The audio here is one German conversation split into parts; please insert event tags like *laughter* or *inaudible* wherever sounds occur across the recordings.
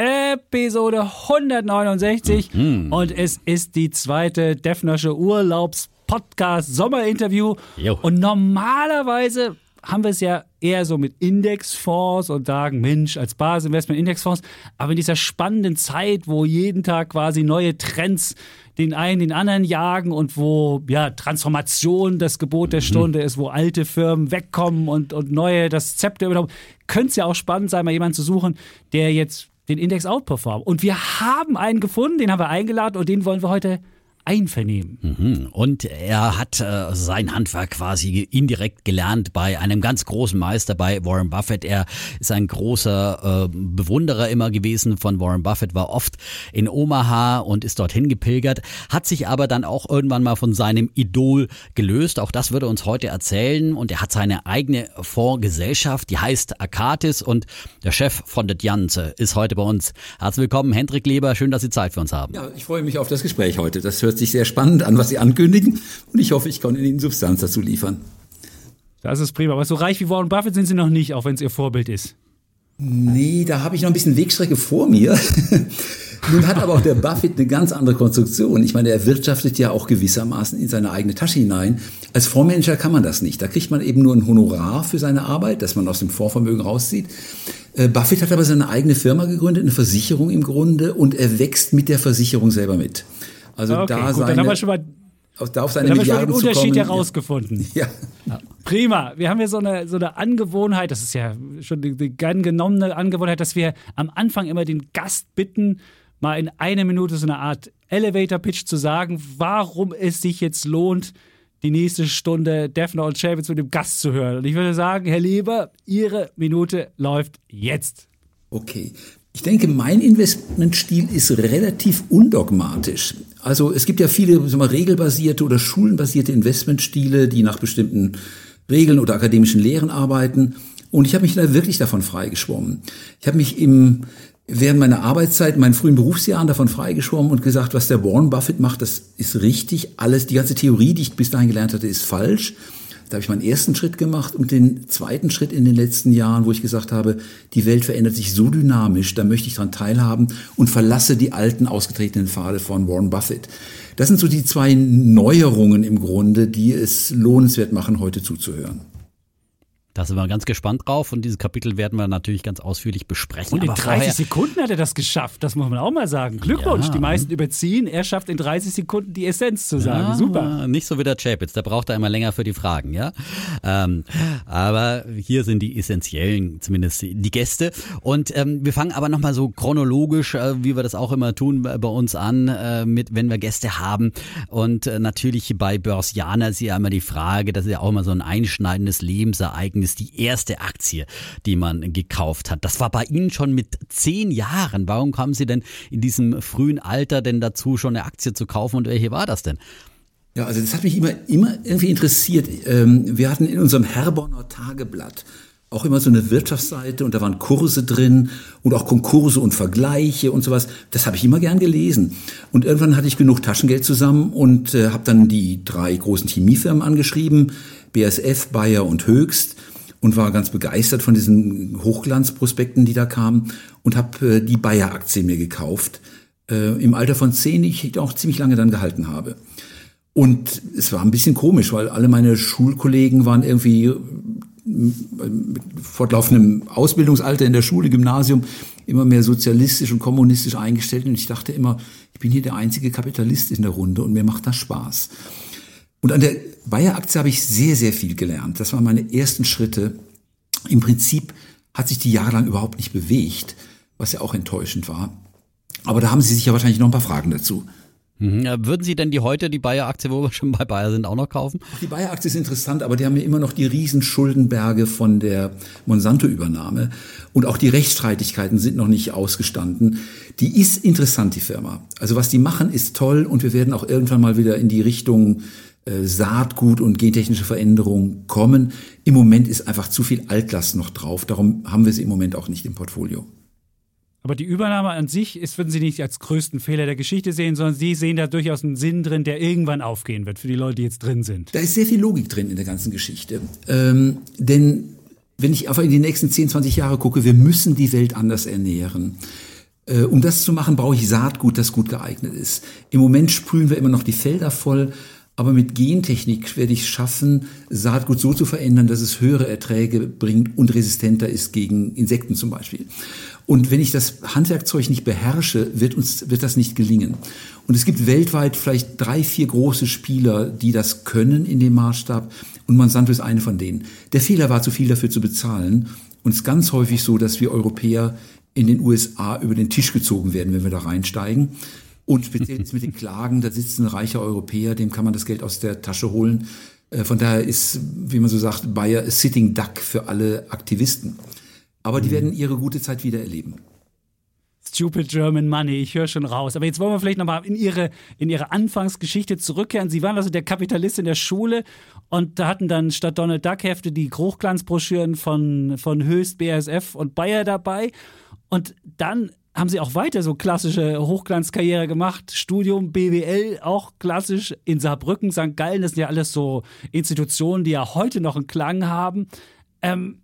Episode 169 mhm. und es ist die zweite Defnersche Urlaubspodcast Sommerinterview Jo. und normalerweise haben wir es ja eher so mit Indexfonds und sagen, Mensch, als Basisinvestment Indexfonds. Aber in dieser spannenden Zeit, wo jeden Tag quasi neue Trends den einen den anderen jagen und wo ja Transformation das Gebot der Stunde ist, wo alte Firmen wegkommen und, und neue das Zepter übernommen, könnte es ja auch spannend sein, mal jemanden zu suchen, der jetzt den Index outperformt. Und wir haben einen gefunden, den haben wir eingeladen und den wollen wir heute einvernehmen. Mhm. Und er hat äh, sein Handwerk quasi indirekt gelernt bei einem ganz großen Meister, bei Warren Buffett. Er ist ein großer äh, Bewunderer immer gewesen von Warren Buffett, war oft in Omaha und ist dorthin gepilgert, hat sich aber dann auch irgendwann mal von seinem Idol gelöst. Auch das würde er uns heute erzählen. Und er hat seine eigene Fondsgesellschaft, die heißt Akatis und der Chef von der Janze ist heute bei uns. Herzlich willkommen, Hendrik Leber. Schön, dass Sie Zeit für uns haben. Ja, ich freue mich auf das Gespräch heute. Das hört sich sehr spannend an, was Sie ankündigen. Und ich hoffe, ich kann Ihnen Substanz dazu liefern. Das ist prima. Aber so reich wie Warren Buffett sind Sie noch nicht, auch wenn es Ihr Vorbild ist. Nee, da habe ich noch ein bisschen Wegstrecke vor mir. *laughs* Nun hat aber auch der Buffett eine ganz andere Konstruktion. Ich meine, er wirtschaftet ja auch gewissermaßen in seine eigene Tasche hinein. Als Fondsmanager kann man das nicht. Da kriegt man eben nur ein Honorar für seine Arbeit, das man aus dem Fondsvermögen rauszieht. Äh, Buffett hat aber seine eigene Firma gegründet, eine Versicherung im Grunde, und er wächst mit der Versicherung selber mit. Also Okay, da gut, seine, dann haben wir schon mal auf, da auf seine Dann haben wir schon den Unterschied herausgefunden. *laughs* Ja. Prima. Wir haben ja so eine, so eine Angewohnheit, das ist ja schon die, die gern genommene Angewohnheit, dass wir am Anfang immer den Gast bitten, mal in einer Minute so eine Art Elevator-Pitch zu sagen, warum es sich jetzt lohnt, die nächste Stunde Defner und Chavez mit dem Gast zu hören. Und ich würde sagen, Herr Leber, Ihre Minute läuft jetzt. Okay. Ich denke, mein Investmentstil ist relativ undogmatisch. Also es gibt ja viele mal, regelbasierte oder schulenbasierte Investmentstile, die nach bestimmten Regeln oder akademischen Lehren arbeiten. Und ich habe mich da wirklich davon freigeschwommen. Ich habe mich im, während meiner Arbeitszeit, in meinen frühen Berufsjahren davon freigeschwommen und gesagt, was der Warren Buffett macht, das ist richtig. Alles, die ganze Theorie, die ich bis dahin gelernt hatte, ist falsch. Da habe ich meinen ersten Schritt gemacht und den zweiten Schritt in den letzten Jahren, wo ich gesagt habe, die Welt verändert sich so dynamisch, da möchte ich daran teilhaben und verlasse die alten ausgetretenen Pfade von Warren Buffett. Das sind so die zwei Neuerungen im Grunde, die es lohnenswert machen, heute zuzuhören. Da sind wir ganz gespannt drauf und dieses Kapitel werden wir natürlich ganz ausführlich besprechen. Und in Aber 30 vorher- Sekunden hat er das geschafft, das muss man auch mal sagen. Glückwunsch, Ja. die meisten überziehen. Er schafft in 30 Sekunden die Essenz zu sagen. Ja, Super. Nicht so wie der Chapitz, der braucht da immer länger für die Fragen, ja. Ähm, aber hier sind die essentiellen, zumindest die Gäste. Und ähm, wir fangen aber nochmal so chronologisch, äh, wie wir das auch immer tun, bei bei uns an, äh, mit, wenn wir Gäste haben. Und äh, natürlich bei Börsianer ist ja immer die Frage, das ist ja auch immer so ein einschneidendes Lebensereignis, die erste Aktie, die man gekauft hat. Das war bei Ihnen schon mit zehn Jahren. Warum kamen Sie denn in diesem frühen Alter denn dazu, schon eine Aktie zu kaufen und welche war das denn? Ja, also das hat mich immer, immer irgendwie interessiert. Ähm, Wir hatten in unserem Herborner Tageblatt auch immer so eine Wirtschaftsseite und da waren Kurse drin und auch Konkurse und Vergleiche und sowas. Das habe ich immer gern gelesen. Und irgendwann hatte ich genug Taschengeld zusammen und äh, habe dann die drei großen Chemiefirmen angeschrieben, BASF, Bayer und Höchst und war ganz begeistert von diesen Hochglanzprospekten, die da kamen und habe äh, die Bayer-Aktie mir gekauft. Äh, Im Alter von zehn, die ich auch ziemlich lange dann gehalten habe. Und es war ein bisschen komisch, weil alle meine Schulkollegen waren irgendwie mit fortlaufendem Ausbildungsalter in der Schule, Gymnasium, immer mehr sozialistisch und kommunistisch eingestellt. Und ich dachte immer, ich bin hier der einzige Kapitalist in der Runde und mir macht das Spaß. Und an der Bayer-Aktie habe ich sehr, sehr viel gelernt. Das waren meine ersten Schritte. Im Prinzip hat sich die jahrelang überhaupt nicht bewegt, was ja auch enttäuschend war. Aber da haben Sie sicher wahrscheinlich noch ein paar Fragen dazu. Mhm. Würden Sie denn die heute, die Bayer-Aktie, wo wir schon bei Bayer sind, auch noch kaufen? Die Bayer-Aktie ist interessant, aber die haben ja immer noch die riesen Schuldenberge von der Monsanto-Übernahme. Und auch die Rechtsstreitigkeiten sind noch nicht ausgestanden. Die ist interessant, die Firma. Also was die machen, ist toll und wir werden auch irgendwann mal wieder in die Richtung Saatgut und gentechnische Veränderung kommen. Im Moment ist einfach zu viel Altlast noch drauf. Darum haben wir sie im Moment auch nicht im Portfolio. Aber die Übernahme an sich ist, würden Sie nicht als größten Fehler der Geschichte sehen, sondern Sie sehen da durchaus einen Sinn drin, der irgendwann aufgehen wird für die Leute, die jetzt drin sind. Da ist sehr viel Logik drin in der ganzen Geschichte. Ähm, denn wenn ich einfach in die nächsten 10, 20 Jahre gucke, wir müssen die Welt anders ernähren. Äh, um das zu machen, brauche ich Saatgut, das gut geeignet ist. Im Moment sprühen wir immer noch die Felder voll, aber mit Gentechnik werde ich schaffen, Saatgut so zu verändern, dass es höhere Erträge bringt und resistenter ist gegen Insekten zum Beispiel. Und wenn ich das Handwerkzeug nicht beherrsche, wird uns, wird das nicht gelingen. Und es gibt weltweit vielleicht drei, vier große Spieler, die das können in dem Maßstab. Und Monsanto ist eine von denen. Der Fehler war zu viel dafür zu bezahlen. Und es ist ganz häufig so, dass wir Europäer in den USA über den Tisch gezogen werden, wenn wir da reinsteigen. Und speziell jetzt mit den Klagen, da sitzt ein reicher Europäer, dem kann man das Geld aus der Tasche holen. Äh, von daher ist, wie man so sagt, Bayer a sitting duck für alle Aktivisten. Aber die mhm. werden ihre gute Zeit wieder erleben. Stupid German Money, ich höre schon raus. Aber jetzt wollen wir vielleicht nochmal in ihre, in ihre Anfangsgeschichte zurückkehren. Sie waren also der Kapitalist in der Schule und da hatten dann statt Donald Duck Hefte die Hochglanzbroschüren von, von Höchst, BASF und Bayer dabei. Und dann haben sie auch weiter so klassische Hochglanzkarriere gemacht. Studium, BWL, auch klassisch in Saarbrücken, St. Gallen, das sind ja alles so Institutionen, die ja heute noch einen Klang haben. Ähm,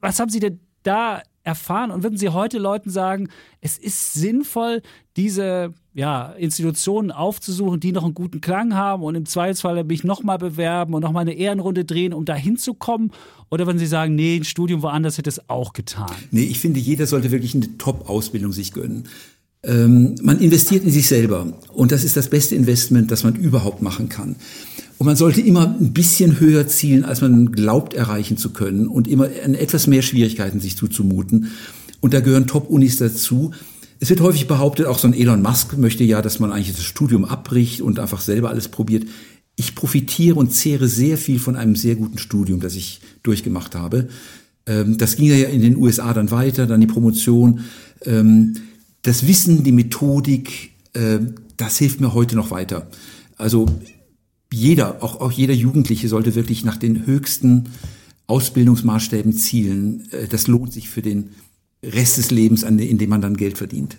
was haben Sie denn da erfahren und würden Sie heute Leuten sagen, es ist sinnvoll, diese ja, Institutionen aufzusuchen, die noch einen guten Klang haben und im Zweifelsfall mich nochmal bewerben und nochmal eine Ehrenrunde drehen, um da hinzukommen? Oder würden Sie sagen, nee, ein Studium woanders hätte es auch getan? Nee, ich finde, jeder sollte wirklich eine Top-Ausbildung sich gönnen. Ähm, man investiert in sich selber und das ist das beste Investment, das man überhaupt machen kann. Und man sollte immer ein bisschen höher zielen, als man glaubt erreichen zu können und immer etwas mehr Schwierigkeiten sich zuzumuten. Und da gehören Top-Unis dazu. Es wird häufig behauptet, auch so ein Elon Musk möchte ja, dass man eigentlich das Studium abbricht und einfach selber alles probiert. Ich profitiere und zehre sehr viel von einem sehr guten Studium, das ich durchgemacht habe. Ähm, das ging ja in den USA dann weiter, dann die Promotion. Ähm, das Wissen, die Methodik, äh, das hilft mir heute noch weiter. Also jeder, auch, auch jeder Jugendliche sollte wirklich nach den höchsten Ausbildungsmaßstäben zielen. Äh, das lohnt sich für den Rest des Lebens, in dem man dann Geld verdient.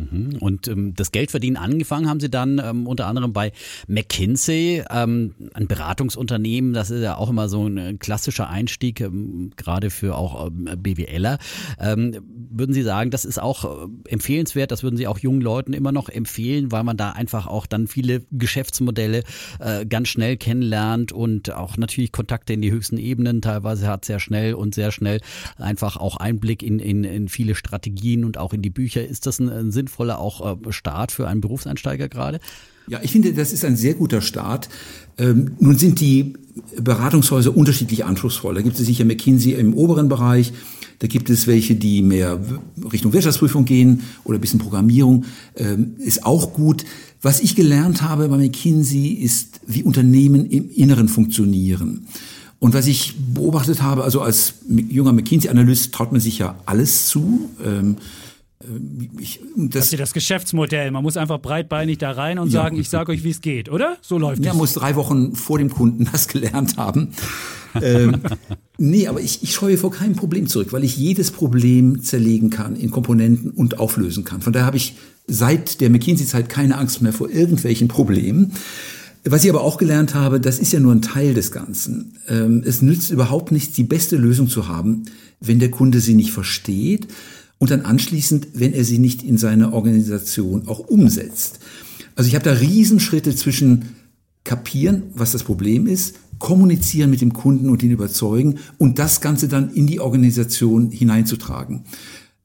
Mhm. Und ähm, das Geldverdienen angefangen haben Sie dann ähm, unter anderem bei McKinsey, ähm, ein Beratungsunternehmen. Das ist ja auch immer so ein klassischer Einstieg, ähm, gerade für auch ähm, BWLer. Ähm, würden Sie sagen, das ist auch äh, empfehlenswert? Das würden Sie auch jungen Leuten immer noch empfehlen, weil man da einfach auch dann viele Geschäftsmodelle äh, ganz schnell kennenlernt und auch natürlich Kontakte in die höchsten Ebenen teilweise hat sehr schnell und sehr schnell einfach auch Einblick in, in, in viele Strategien und auch in die Bücher. Ist das ein, ein Sinn sinnvoller auch äh, Start für einen Berufseinsteiger gerade? Ja, ich finde, das ist ein sehr guter Start. Ähm, nun sind die Beratungshäuser unterschiedlich anspruchsvoll. Da gibt es sicher McKinsey im oberen Bereich. Da gibt es welche, die mehr Richtung Wirtschaftsprüfung gehen oder ein bisschen Programmierung. Ähm, ist auch gut. Was ich gelernt habe bei McKinsey ist, wie Unternehmen im Inneren funktionieren. Und was ich beobachtet habe, also als junger McKinsey-Analyst traut man sich ja alles zu. Ähm, äh, ich, das, ja das Geschäftsmodell. Man muss einfach breitbeinig da rein und ja. sagen, ich sage euch, wie es geht, oder? So läuft es. Ja, muss drei Wochen vor dem Kunden *laughs* das gelernt haben. ähm, nee, aber ich, ich scheue vor keinem Problem zurück, weil ich jedes Problem zerlegen kann in Komponenten und auflösen kann. Von daher habe ich seit der McKinsey-Zeit keine Angst mehr vor irgendwelchen Problemen. Was ich aber auch gelernt habe, das ist ja nur ein Teil des Ganzen. Ähm, es nützt überhaupt nichts, die beste Lösung zu haben, wenn der Kunde sie nicht versteht und dann anschließend, wenn er sie nicht in seine Organisation auch umsetzt. Also ich habe da Riesenschritte zwischen kapieren, was das Problem ist, kommunizieren mit dem Kunden und ihn überzeugen und das Ganze dann in die Organisation hineinzutragen.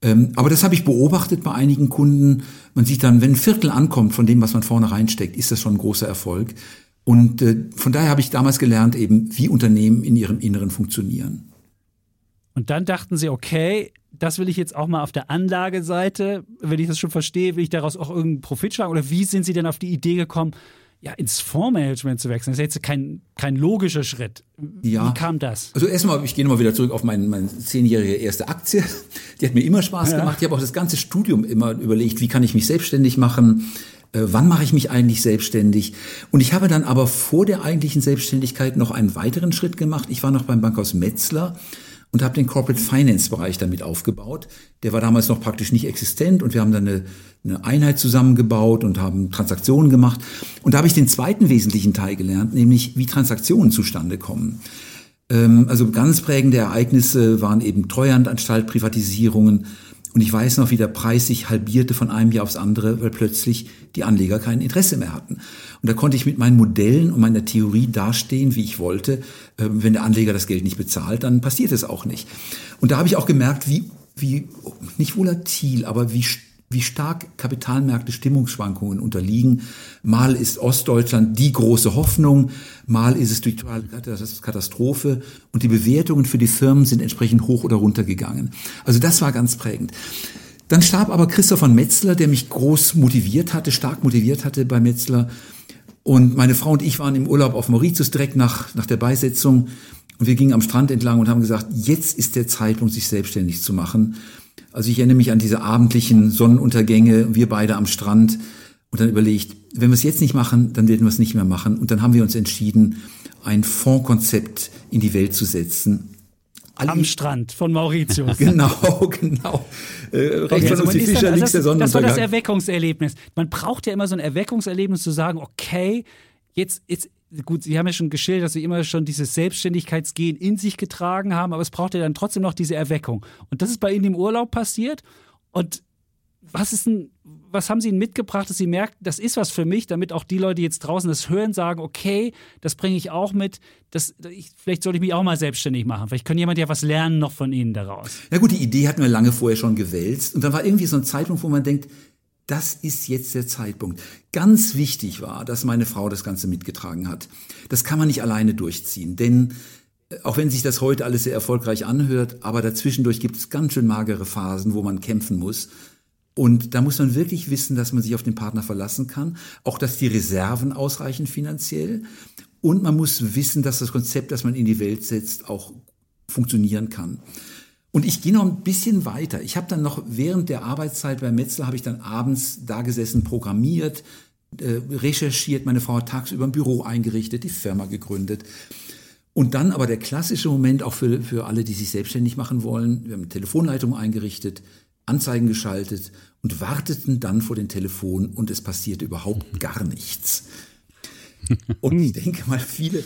Ähm, aber das habe ich beobachtet bei einigen Kunden. Man sieht dann, wenn ein Viertel ankommt von dem, was man vorne reinsteckt, ist das schon ein großer Erfolg. Und äh, von daher habe ich damals gelernt, eben wie Unternehmen in ihrem Inneren funktionieren. Und dann dachten sie, okay, das will ich jetzt auch mal auf der Anlageseite, wenn ich das schon verstehe, will ich daraus auch irgendeinen Profit schlagen? Oder wie sind sie denn auf die Idee gekommen, ja, ins Fondsmanagement zu wechseln? Das ist jetzt kein, kein logischer Schritt. Ja. Wie kam das? Also erstmal, ich gehe nochmal wieder zurück auf meine, meine zehnjährige erste Aktie. Die hat mir immer Spaß Ja. gemacht. Ich habe auch das ganze Studium immer überlegt, wie kann ich mich selbstständig machen? Äh, wann mache ich mich eigentlich selbstständig? Und ich habe dann aber vor der eigentlichen Selbstständigkeit noch einen weiteren Schritt gemacht. Ich war noch beim Bankhaus Metzler und habe den Corporate Finance Bereich damit aufgebaut. Der war damals noch praktisch nicht existent und wir haben dann eine, eine Einheit zusammengebaut und haben Transaktionen gemacht. Und da habe ich den zweiten wesentlichen Teil gelernt, nämlich wie Transaktionen zustande kommen. Ähm, also ganz prägende Ereignisse waren eben Treuhandanstalt, Privatisierungen. Und ich weiß noch, wie der Preis sich halbierte von einem Jahr aufs andere, weil plötzlich die Anleger kein Interesse mehr hatten. Und da konnte ich mit meinen Modellen und meiner Theorie dastehen, wie ich wollte. Ähm, Wenn der Anleger das Geld nicht bezahlt, dann passiert es auch nicht. Und da habe ich auch gemerkt, wie, wie nicht volatil, aber wie wie stark Kapitalmärkte Stimmungsschwankungen unterliegen. Mal ist Ostdeutschland die große Hoffnung, mal ist es totale Katastrophe und die Bewertungen für die Firmen sind entsprechend hoch oder runter gegangen. Also das war ganz prägend. Dann starb aber Christoph von Metzler, der mich groß motiviert hatte, stark motiviert hatte bei Metzler. Und meine Frau und ich waren im Urlaub auf Mauritius direkt nach, nach der Beisetzung. Und wir gingen am Strand entlang und haben gesagt, jetzt ist der Zeitpunkt, sich selbstständig zu machen. Also ich erinnere mich an diese abendlichen Sonnenuntergänge, wir beide am Strand und dann überlegt, wenn wir es jetzt nicht machen, dann werden wir es nicht mehr machen. Und dann haben wir uns entschieden, ein Fondskonzept in die Welt zu setzen. Alle- Am Strand von Mauritius. *laughs* Genau, genau. Äh, rechts Okay, von also uns die ist dann- Fischer, links der das, das war das Sonnenuntergang. Erweckungserlebnis. Man braucht ja immer so ein Erweckungserlebnis zu sagen, okay, jetzt, jetzt, gut, Sie haben ja schon geschildert, dass Sie immer schon dieses Selbstständigkeitsgehen in sich getragen haben, aber es braucht ja dann trotzdem noch diese Erweckung. Und das ist bei Ihnen im Urlaub passiert. Und was ist denn, was haben Sie Ihnen mitgebracht, dass Sie merken, das ist was für mich, damit auch die Leute, jetzt draußen das hören, sagen, okay, das bringe ich auch mit, das, ich, vielleicht sollte ich mich auch mal selbstständig machen. Vielleicht kann jemand ja was lernen noch von Ihnen daraus. Na gut, die Idee hatten wir lange vorher schon gewälzt. Und dann war irgendwie so ein Zeitpunkt, wo man denkt, das ist jetzt der Zeitpunkt. Ganz wichtig war, dass meine Frau das Ganze mitgetragen hat. Das kann man nicht alleine durchziehen, denn äh, auch wenn sich das heute alles sehr erfolgreich anhört, aber dazwischendurch gibt es ganz schön magere Phasen, wo man kämpfen muss. Und da muss man wirklich wissen, dass man sich auf den Partner verlassen kann, auch dass die Reserven ausreichen finanziell. Und man muss wissen, dass das Konzept, das man in die Welt setzt, auch funktionieren kann. Und ich gehe noch ein bisschen weiter. Ich habe dann noch während der Arbeitszeit bei Metzler habe ich dann abends da gesessen, programmiert, äh, recherchiert. Meine Frau hat tagsüber ein Büro eingerichtet, die Firma gegründet. Und dann aber der klassische Moment auch für, für alle, die sich selbstständig machen wollen. Wir haben eine Telefonleitung eingerichtet, Anzeigen geschaltet und warteten dann vor den Telefonen und es passierte überhaupt gar nichts. *laughs* Und ich denke mal, viele,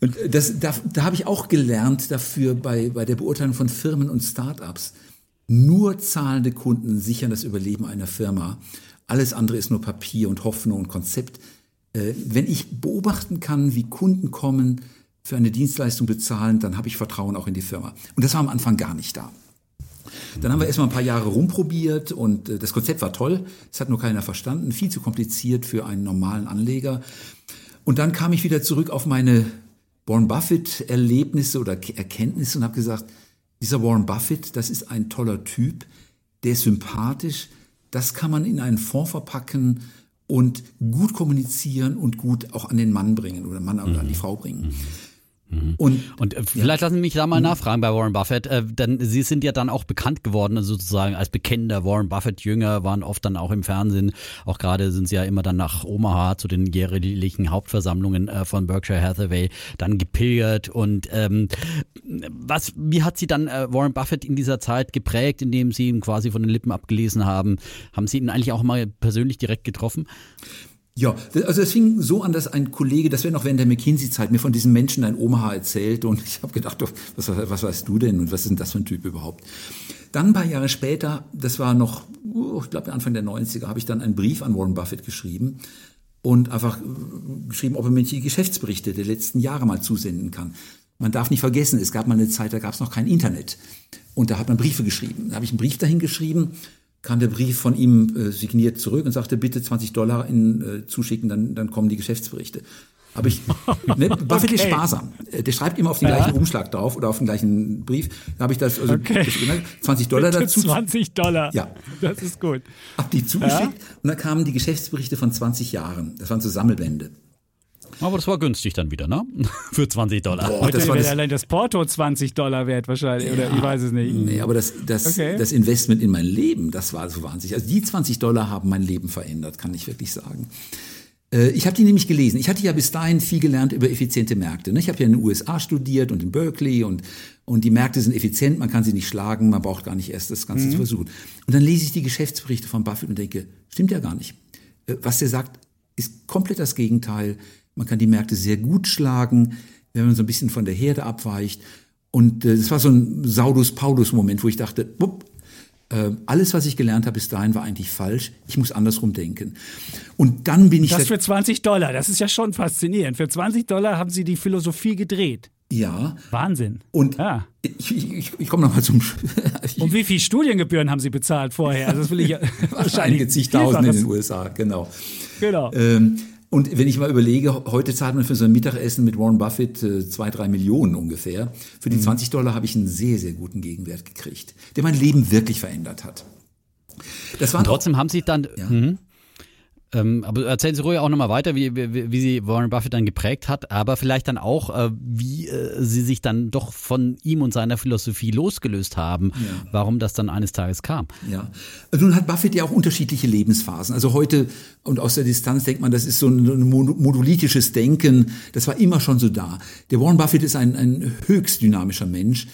und das, da, da habe ich auch gelernt dafür bei, bei der Beurteilung von Firmen und Startups. Nur zahlende Kunden sichern das Überleben einer Firma. Alles andere ist nur Papier und Hoffnung und Konzept. Äh, wenn ich beobachten kann, wie Kunden kommen, für eine Dienstleistung bezahlen, dann habe ich Vertrauen auch in die Firma. Und das war am Anfang gar nicht da. Dann haben wir erstmal ein paar Jahre rumprobiert und äh, das Konzept war toll. Es hat nur keiner verstanden. Viel zu kompliziert für einen normalen Anleger. Und dann kam ich wieder zurück auf meine Warren Buffett-Erlebnisse oder Ke- Erkenntnisse und habe gesagt, dieser Warren Buffett, das ist ein toller Typ, der ist sympathisch, das kann man in einen Fonds verpacken und gut kommunizieren und gut auch an den Mann bringen oder Mann oder an die Frau bringen. Und Und äh, vielleicht lassen Sie mich da mal nachfragen bei Warren Buffett. Äh, denn Sie sind ja dann auch bekannt geworden, also sozusagen als bekennender Warren Buffett-Jünger, waren oft dann auch im Fernsehen. Auch gerade sind Sie ja immer dann nach Omaha zu den jährlichen Hauptversammlungen äh, von Berkshire Hathaway dann gepilgert. Und ähm, was, wie hat Sie dann äh, Warren Buffett in dieser Zeit geprägt, indem Sie ihn quasi von den Lippen abgelesen haben? Haben Sie ihn eigentlich auch mal persönlich direkt getroffen? Ja, also es fing so an, dass ein Kollege, das wäre noch während der McKinsey-Zeit, mir von diesem Menschen in Omaha erzählt und *laughs* ich habe gedacht, was, was weißt du denn und was ist denn das für ein Typ überhaupt? Dann ein paar Jahre später, das war noch, oh, ich glaube Anfang der 90er, habe ich dann einen Brief an Warren Buffett geschrieben und einfach äh, geschrieben, ob er mir die Geschäftsberichte der letzten Jahre mal zusenden kann. Man darf nicht vergessen, es gab mal eine Zeit, da gab es noch kein Internet und da hat man Briefe geschrieben. Da habe ich einen Brief dahin geschrieben, kam der Brief von ihm äh, signiert zurück und sagte, bitte 20 Dollar in, äh, zuschicken, dann, dann kommen die Geschäftsberichte. Aber ich, *laughs* ne, Buffett okay. ist sparsam. Äh, der schreibt immer auf den ja. gleichen Umschlag drauf oder auf den gleichen Brief. Da habe ich das, also okay. das, 20 Dollar Bitte dazu. 20 Dollar. Ja. Das ist gut. Hab die zugeschickt ja? und dann kamen die Geschäftsberichte von 20 Jahren. Das waren so Sammelbände. Aber das war günstig dann wieder, ne? *laughs* Für 20 Dollar. Boah, Heute das wäre allein das Porto 20 Dollar wert wahrscheinlich, ja, oder ich weiß es nicht. Nee, aber das, das, okay. das Investment in mein Leben, das war so wahnsinnig. Also die 20 Dollar haben mein Leben verändert, kann ich wirklich sagen. Äh, ich habe die nämlich gelesen. Ich hatte ja bis dahin viel gelernt über effiziente Märkte. Ne? Ich habe ja in den USA studiert und in Berkeley und, und die Märkte sind effizient, man kann sie nicht schlagen, man braucht gar nicht erst das Ganze mhm. zu versuchen. Und dann lese ich die Geschäftsberichte von Buffett und denke, stimmt ja gar nicht. Äh, was der sagt, ist komplett das Gegenteil. Man kann die Märkte sehr gut schlagen, wenn man so ein bisschen von der Herde abweicht. Und äh, das war so ein Saudus-Paulus-Moment, wo ich dachte, wupp, äh, alles, was ich gelernt habe bis dahin, war eigentlich falsch. Ich muss andersrum denken. Und dann bin ich. Das für 20 Dollar, das ist ja schon faszinierend. Für 20 Dollar haben Sie die Philosophie gedreht. Ja. Wahnsinn. Und ja. ich, ich, ich komme nochmal zum. *laughs* Und wie viel Studiengebühren haben Sie bezahlt vorher? Also das will ich *laughs* wahrscheinlich einige zigtausend in den USA, genau. Genau. Ähm, und wenn ich mal überlege, heute zahlt man für so ein Mittagessen mit Warren Buffett äh, zwei, drei Millionen ungefähr. Für die mhm. 20 Dollar habe ich einen sehr, sehr guten Gegenwert gekriegt, der mein Leben wirklich verändert hat. Das waren Und trotzdem haben Sie dann, ja. Ähm, aber erzählen Sie ruhig auch nochmal weiter, wie, wie, wie Sie Warren Buffett dann geprägt hat, aber vielleicht dann auch, äh, wie äh, Sie sich dann doch von ihm und seiner Philosophie losgelöst haben, ja. warum das dann eines Tages kam. Ja, nun hat Buffett ja auch unterschiedliche Lebensphasen. Also heute und aus der Distanz denkt man, das ist so ein, modulitisches Denken, das war immer schon so da. Der Warren Buffett ist ein, ein höchst dynamischer Mensch,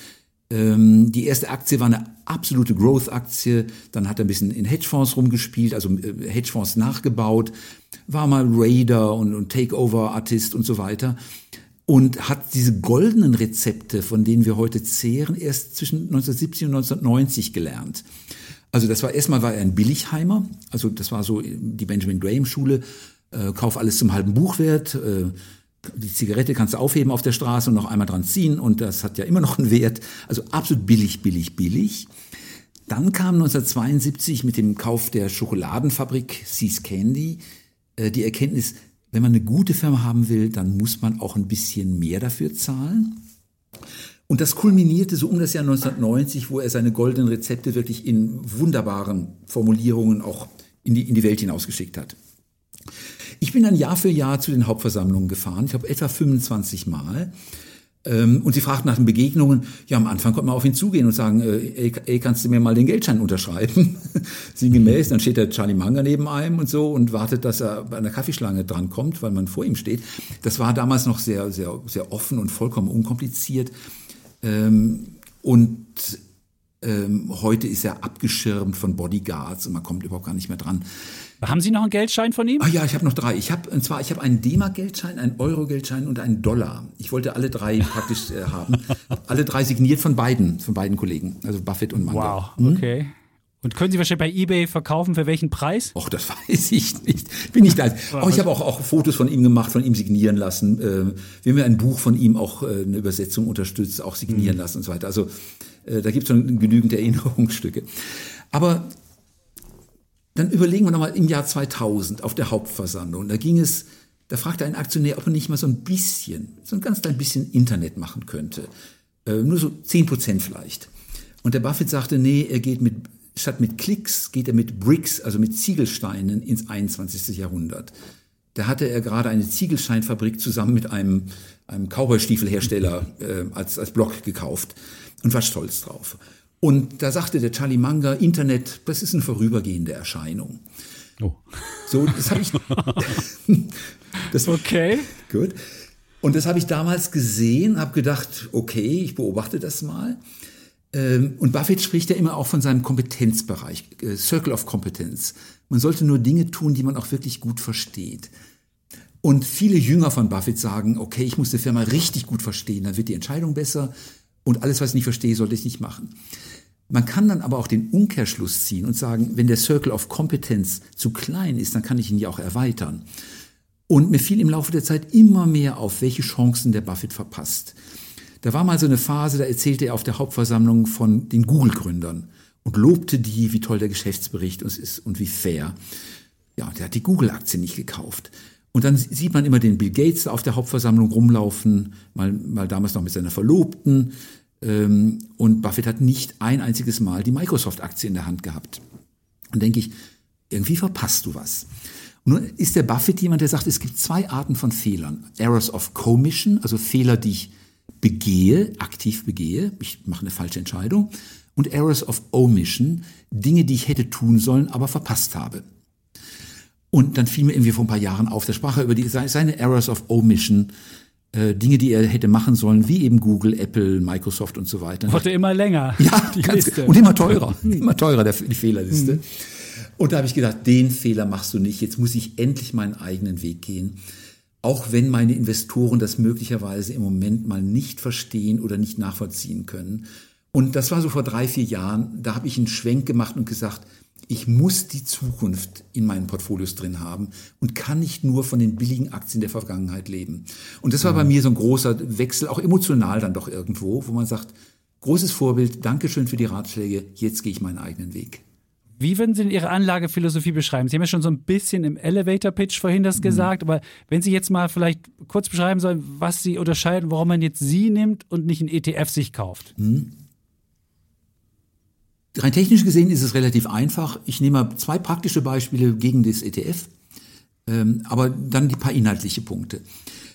die erste Aktie war eine absolute Growth-Aktie. Dann hat er ein bisschen in Hedgefonds rumgespielt, also äh, Hedgefonds nachgebaut, war mal Raider und, und Takeover-Artist und so weiter. Und hat diese goldenen Rezepte, von denen wir heute zehren, erst zwischen 1970 und 1990 gelernt. Also das war erstmal war er ein Billigheimer, also das war so die Benjamin Graham Schule, äh, kauf alles zum halben Buchwert, äh, die Zigarette kannst du aufheben auf der Straße und noch einmal dran ziehen und das hat ja immer noch einen Wert. Also absolut billig, billig, billig. Dann kam 1972 mit dem Kauf der Schokoladenfabrik Seas Candy äh, die Erkenntnis, wenn man eine gute Firma haben will, dann muss man auch ein bisschen mehr dafür zahlen. Und das kulminierte so um das Jahr 1990, wo er seine goldenen Rezepte wirklich in wunderbaren Formulierungen auch in die, in die Welt hinausgeschickt hat. Ich bin dann Jahr für Jahr zu den Hauptversammlungen gefahren. Ich habe etwa 25 Mal. Ähm, und sie fragt nach den Begegnungen. Ja, am Anfang konnte man auf ihn zugehen und sagen, äh, ey, ey kannst du mir mal den Geldschein unterschreiben? *laughs* Sinngemäß, dann steht der Charlie Munger neben einem und so und wartet, dass er bei einer Kaffeeschlange drankommt, weil man vor ihm steht. Das war damals noch sehr, sehr, sehr offen und vollkommen unkompliziert. Ähm, und ähm, heute ist er abgeschirmt von Bodyguards und man kommt überhaupt gar nicht mehr dran. Haben Sie noch einen Geldschein von ihm? Ah ja, ich habe noch drei. Ich habe und zwar ich habe einen D-Mark-Geldschein, einen Euro-Geldschein und einen Dollar. Ich wollte alle drei *laughs* praktisch äh, haben. Alle drei signiert von beiden, von beiden Kollegen, also Buffett und Munger. Wow, hm? okay. Und können Sie wahrscheinlich bei eBay verkaufen für welchen Preis? Och, das *laughs* weiß ich nicht. Bin nicht da. *laughs* Oh, ich habe auch, auch Fotos von ihm gemacht, von ihm signieren lassen. Äh, wir haben ja ein Buch von ihm auch äh, eine Übersetzung unterstützt, auch signieren mhm. lassen und so weiter. Also äh, da gibt es schon genügend Erinnerungsstücke. Aber dann überlegen wir nochmal im Jahr 2000 auf der Hauptversammlung. Da ging es, da fragte ein Aktionär, ob er nicht mal so ein bisschen, so ein ganz klein bisschen Internet machen könnte. Äh, nur so 10 Prozent vielleicht. Und der Buffett sagte, nee, er geht mit, statt mit Klicks, geht er mit Bricks, also mit Ziegelsteinen ins 21. Jahrhundert. Da hatte er gerade eine Ziegelscheinfabrik zusammen mit einem, einem Cowboy-Stiefelhersteller äh, als, als Block gekauft und war stolz drauf. Und da sagte der Charlie Munger, Internet, das ist eine vorübergehende Erscheinung. Oh. So, das habe ich. *laughs* das, okay. Gut. Und das habe ich damals gesehen, habe gedacht, okay, ich beobachte das mal. Ähm, und Buffett spricht ja immer auch von seinem Kompetenzbereich, äh, Circle of Competence. Man sollte nur Dinge tun, die man auch wirklich gut versteht. Und viele Jünger von Buffett sagen, okay, ich muss die Firma richtig gut verstehen, dann wird die Entscheidung besser und alles, was ich nicht verstehe, sollte ich nicht machen. Man kann dann aber auch den Umkehrschluss ziehen und sagen, wenn der Circle of Competence zu klein ist, dann kann ich ihn ja auch erweitern. Und mir fiel im Laufe der Zeit immer mehr auf, welche Chancen der Buffett verpasst. Da war mal so eine Phase, da erzählte er auf der Hauptversammlung von den Google-Gründern und lobte die, wie toll der Geschäftsbericht ist und wie fair. Ja, der hat die Google-Aktie nicht gekauft. Und dann sieht man immer den Bill Gates auf der Hauptversammlung rumlaufen, mal, mal damals noch mit seiner Verlobten. Ähm, und Buffett hat nicht ein einziges Mal die Microsoft-Aktie in der Hand gehabt. Und denke ich, irgendwie verpasst du was. Und nun ist der Buffett jemand, der sagt, es gibt zwei Arten von Fehlern. Errors of Commission, also Fehler, die ich begehe, aktiv begehe, ich mache eine falsche Entscheidung. Und Errors of Omission, Dinge, die ich hätte tun sollen, aber verpasst habe. Und dann fiel mir irgendwie vor ein paar Jahren auf, da sprach er über die, seine Errors of Omission, äh, Dinge, die er hätte machen sollen, wie eben Google, Apple, Microsoft und so weiter. Wurde immer länger. *laughs* Ja, die ganz, Liste. und immer teurer, immer teurer, der, die Fehlerliste. Mhm. Und da habe ich gedacht, den Fehler machst du nicht, jetzt muss ich endlich meinen eigenen Weg gehen. Auch wenn meine Investoren das möglicherweise im Moment mal nicht verstehen oder nicht nachvollziehen können. Und das war so vor drei, vier Jahren, da habe ich einen Schwenk gemacht und gesagt, ich muss die Zukunft in meinen Portfolios drin haben und kann nicht nur von den billigen Aktien der Vergangenheit leben. Und das war bei mhm. mir so ein großer Wechsel, auch emotional dann doch irgendwo, wo man sagt, großes Vorbild, Dankeschön für die Ratschläge, jetzt gehe ich meinen eigenen Weg. Wie würden Sie denn Ihre Anlagephilosophie beschreiben? Sie haben ja schon so ein bisschen im Elevator-Pitch vorhin das mhm. gesagt, aber wenn Sie jetzt mal vielleicht kurz beschreiben sollen, was Sie unterscheiden, warum man jetzt Sie nimmt und nicht ein ETF sich kauft. Mhm. Rein technisch gesehen ist es relativ einfach. Ich nehme mal zwei praktische Beispiele gegen das ETF, ähm, aber dann die paar inhaltliche Punkte.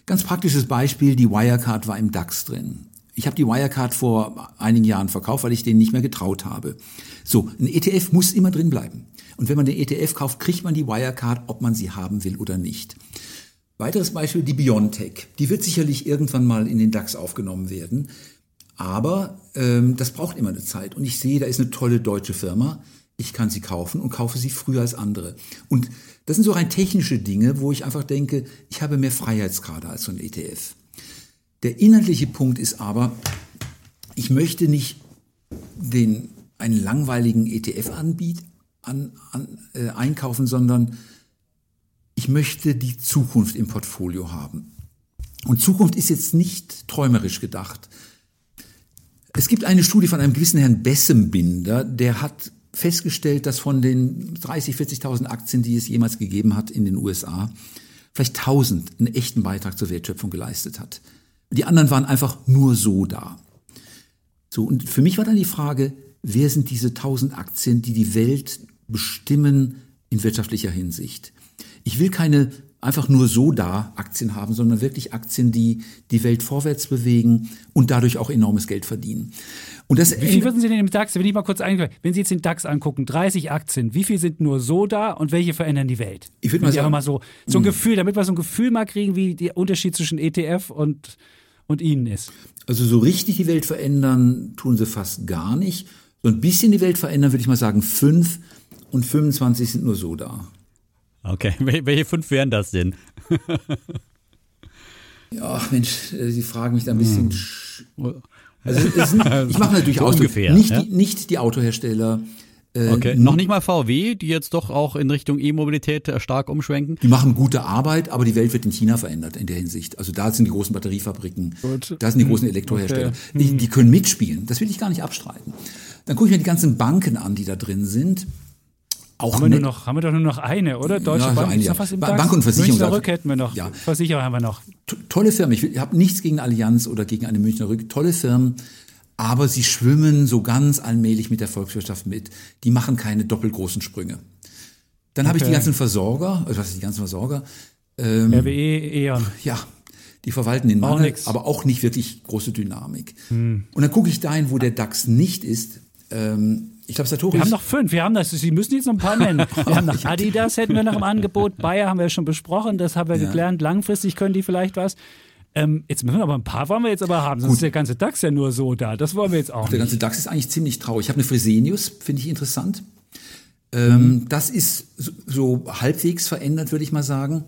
Ganz praktisches Beispiel, die Wirecard war im DAX drin. Ich habe die Wirecard vor einigen Jahren verkauft, weil ich denen nicht mehr getraut habe. So, ein ETF muss immer drin bleiben. Und wenn man den ETF kauft, kriegt man die Wirecard, ob man sie haben will oder nicht. Weiteres Beispiel, die Biontech. Die wird sicherlich irgendwann mal in den DAX aufgenommen werden. Aber ähm, das braucht immer eine Zeit. Und ich sehe, da ist eine tolle deutsche Firma. Ich kann sie kaufen und kaufe sie früher als andere. Und das sind so rein technische Dinge, wo ich einfach denke, ich habe mehr Freiheitsgrade als so ein ETF. Der inhaltliche Punkt ist aber, ich möchte nicht den, einen langweiligen ETF anbiet, an, an, äh, einkaufen, sondern ich möchte die Zukunft im Portfolio haben. Und Zukunft ist jetzt nicht träumerisch gedacht. Es gibt eine Studie von einem gewissen Herrn Bessembinder, der hat festgestellt, dass von den 30, 40.000 Aktien, die es jemals gegeben hat in den USA, vielleicht 1000 einen echten Beitrag zur Wertschöpfung geleistet hat. Die anderen waren einfach nur so da. So, und für mich war dann die Frage, wer sind diese 1000 Aktien, die die Welt bestimmen in wirtschaftlicher Hinsicht? Ich will keine einfach nur so da Aktien haben, sondern wirklich Aktien, die die Welt vorwärts bewegen und dadurch auch enormes Geld verdienen. Und das wie viel würden Sie denn im DAX, wenn ich mal kurz eingreife, wenn Sie jetzt den DAX angucken, 30 Aktien, wie viel sind nur so da und welche verändern die Welt? Ich würde mal sagen, mal so, so ein hm. Gefühl, damit wir so ein Gefühl mal kriegen, wie der Unterschied zwischen ETF und, und Ihnen ist. Also so richtig die Welt verändern tun sie fast gar nicht. So ein bisschen die Welt verändern würde ich mal sagen fünf und 25 sind nur so da. Okay, *laughs* welche fünf wären das denn? *laughs* ja, Mensch, äh, Sie fragen mich da ein bisschen. Hm. Also sind, ich mache natürlich *laughs* so ungefähr, nicht, ja? die, nicht die Autohersteller. Äh, okay, noch nicht mal VW, die jetzt doch auch in Richtung E-Mobilität äh, stark umschwenken. Die machen gute Arbeit, aber die Welt wird in China verändert in der Hinsicht. Also da sind die großen Batteriefabriken, Gut. da sind die großen Elektrohersteller. Okay. Die, die können mitspielen, das will ich gar nicht abstreiten. Dann gucke ich mir die ganzen Banken an, die da drin sind. Auch haben, wir nur noch, haben wir doch nur noch eine, oder? Deutsche ja, Bank, eine, ja. fast im Bank DAX. und Versicherung. Münchner Rück hätten wir noch. Ja. Versicherer haben wir noch. Tolle Firmen. Ich habe nichts gegen Allianz oder gegen eine Münchner Rück. Tolle Firmen. Aber sie schwimmen so ganz allmählich mit der Volkswirtschaft mit. Die machen keine doppelgroßen Sprünge. Dann okay. habe ich die ganzen Versorger, also was ist die ganzen Versorger? Ähm, RWE, E.ON. Ja, die verwalten den Mangel, aber auch nicht wirklich große Dynamik. Hm. Und dann gucke ich dahin, wo der DAX nicht ist. Ähm, ich glaube, Sartorius. Wir haben noch fünf. Wir haben das. Sie müssen jetzt noch ein paar nennen. *laughs* Wir haben noch Adidas, hätten wir noch im Angebot. Bayer haben wir schon besprochen. Das haben wir ja. gelernt. Langfristig können die vielleicht was. Ähm, jetzt müssen wir aber ein paar wollen wir jetzt aber haben, sonst Gut. ist der ganze DAX ja nur so da. Das wollen wir jetzt auch. Der ganze DAX ist eigentlich ziemlich traurig. Ich habe eine Fresenius, finde ich interessant. Ähm, mhm. Das ist so, so halbwegs verändert, würde ich mal sagen.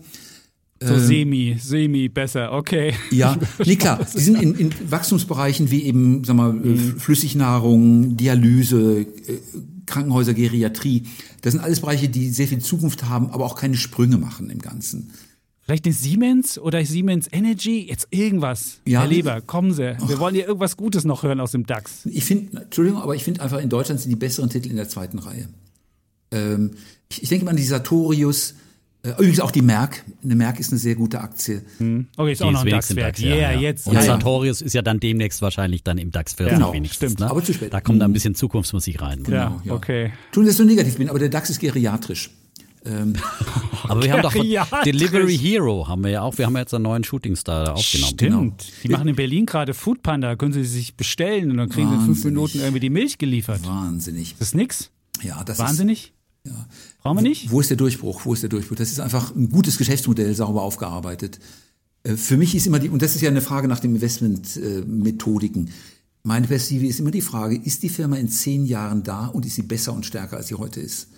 So ähm, semi, semi besser, okay. *laughs* Ja, nee, klar. Die sind in, in Wachstumsbereichen wie eben, sag mal, mhm. Flüssignahrung, Dialyse, äh, Krankenhäuser, Geriatrie. Das sind alles Bereiche, die sehr viel Zukunft haben, aber auch keine Sprünge machen im Ganzen. Vielleicht eine Siemens oder Siemens Energy? Jetzt irgendwas. Ja. Herr Leber, kommen Sie. Wir wollen hier irgendwas Gutes noch hören aus dem DAX. Ich finde, Entschuldigung, aber ich finde einfach, in Deutschland sind die besseren Titel in der zweiten Reihe. Ähm, ich, ich denke mal an die Sartorius, Äh, übrigens auch die Merck. Eine Merck ist eine sehr gute Aktie. Hm. Okay, ist Die auch noch ein wenigstens im DAX-Wert. DAX, ja, Yeah, ja. jetzt. Und ja, ja. Sartorius ist ja dann demnächst wahrscheinlich dann im DAX 40 Genau, wenigstens. stimmt. Ne? Aber zu spät. Da kommt da ein bisschen Zukunftsmusik rein. Ja, ja. okay. Tun, dass ich so negativ bin, aber der DAX ist geriatrisch. Ähm, *laughs* Aber wir haben doch. Delivery Hero haben wir ja auch. Wir haben ja jetzt einen neuen Shootingstar da aufgenommen. Stimmt. Die machen in Berlin gerade Foodpanda. Können Sie sich bestellen und dann kriegen Sie in fünf Wahnsinnig. Minuten irgendwie die Milch geliefert. wahnsinnig. Das ist nix? Ja, das Wahnsinnig? Ist, ja. Brauchen wir nicht? Wo ist der Durchbruch? Wo ist der Durchbruch? Das ist einfach ein gutes Geschäftsmodell, sauber aufgearbeitet. Äh, Für mich ist immer die, und das ist ja eine Frage nach den Investmentmethodiken. Meine Perspektive ist immer die Frage, ist die Firma in zehn Jahren da und ist sie besser und stärker, als sie heute ist?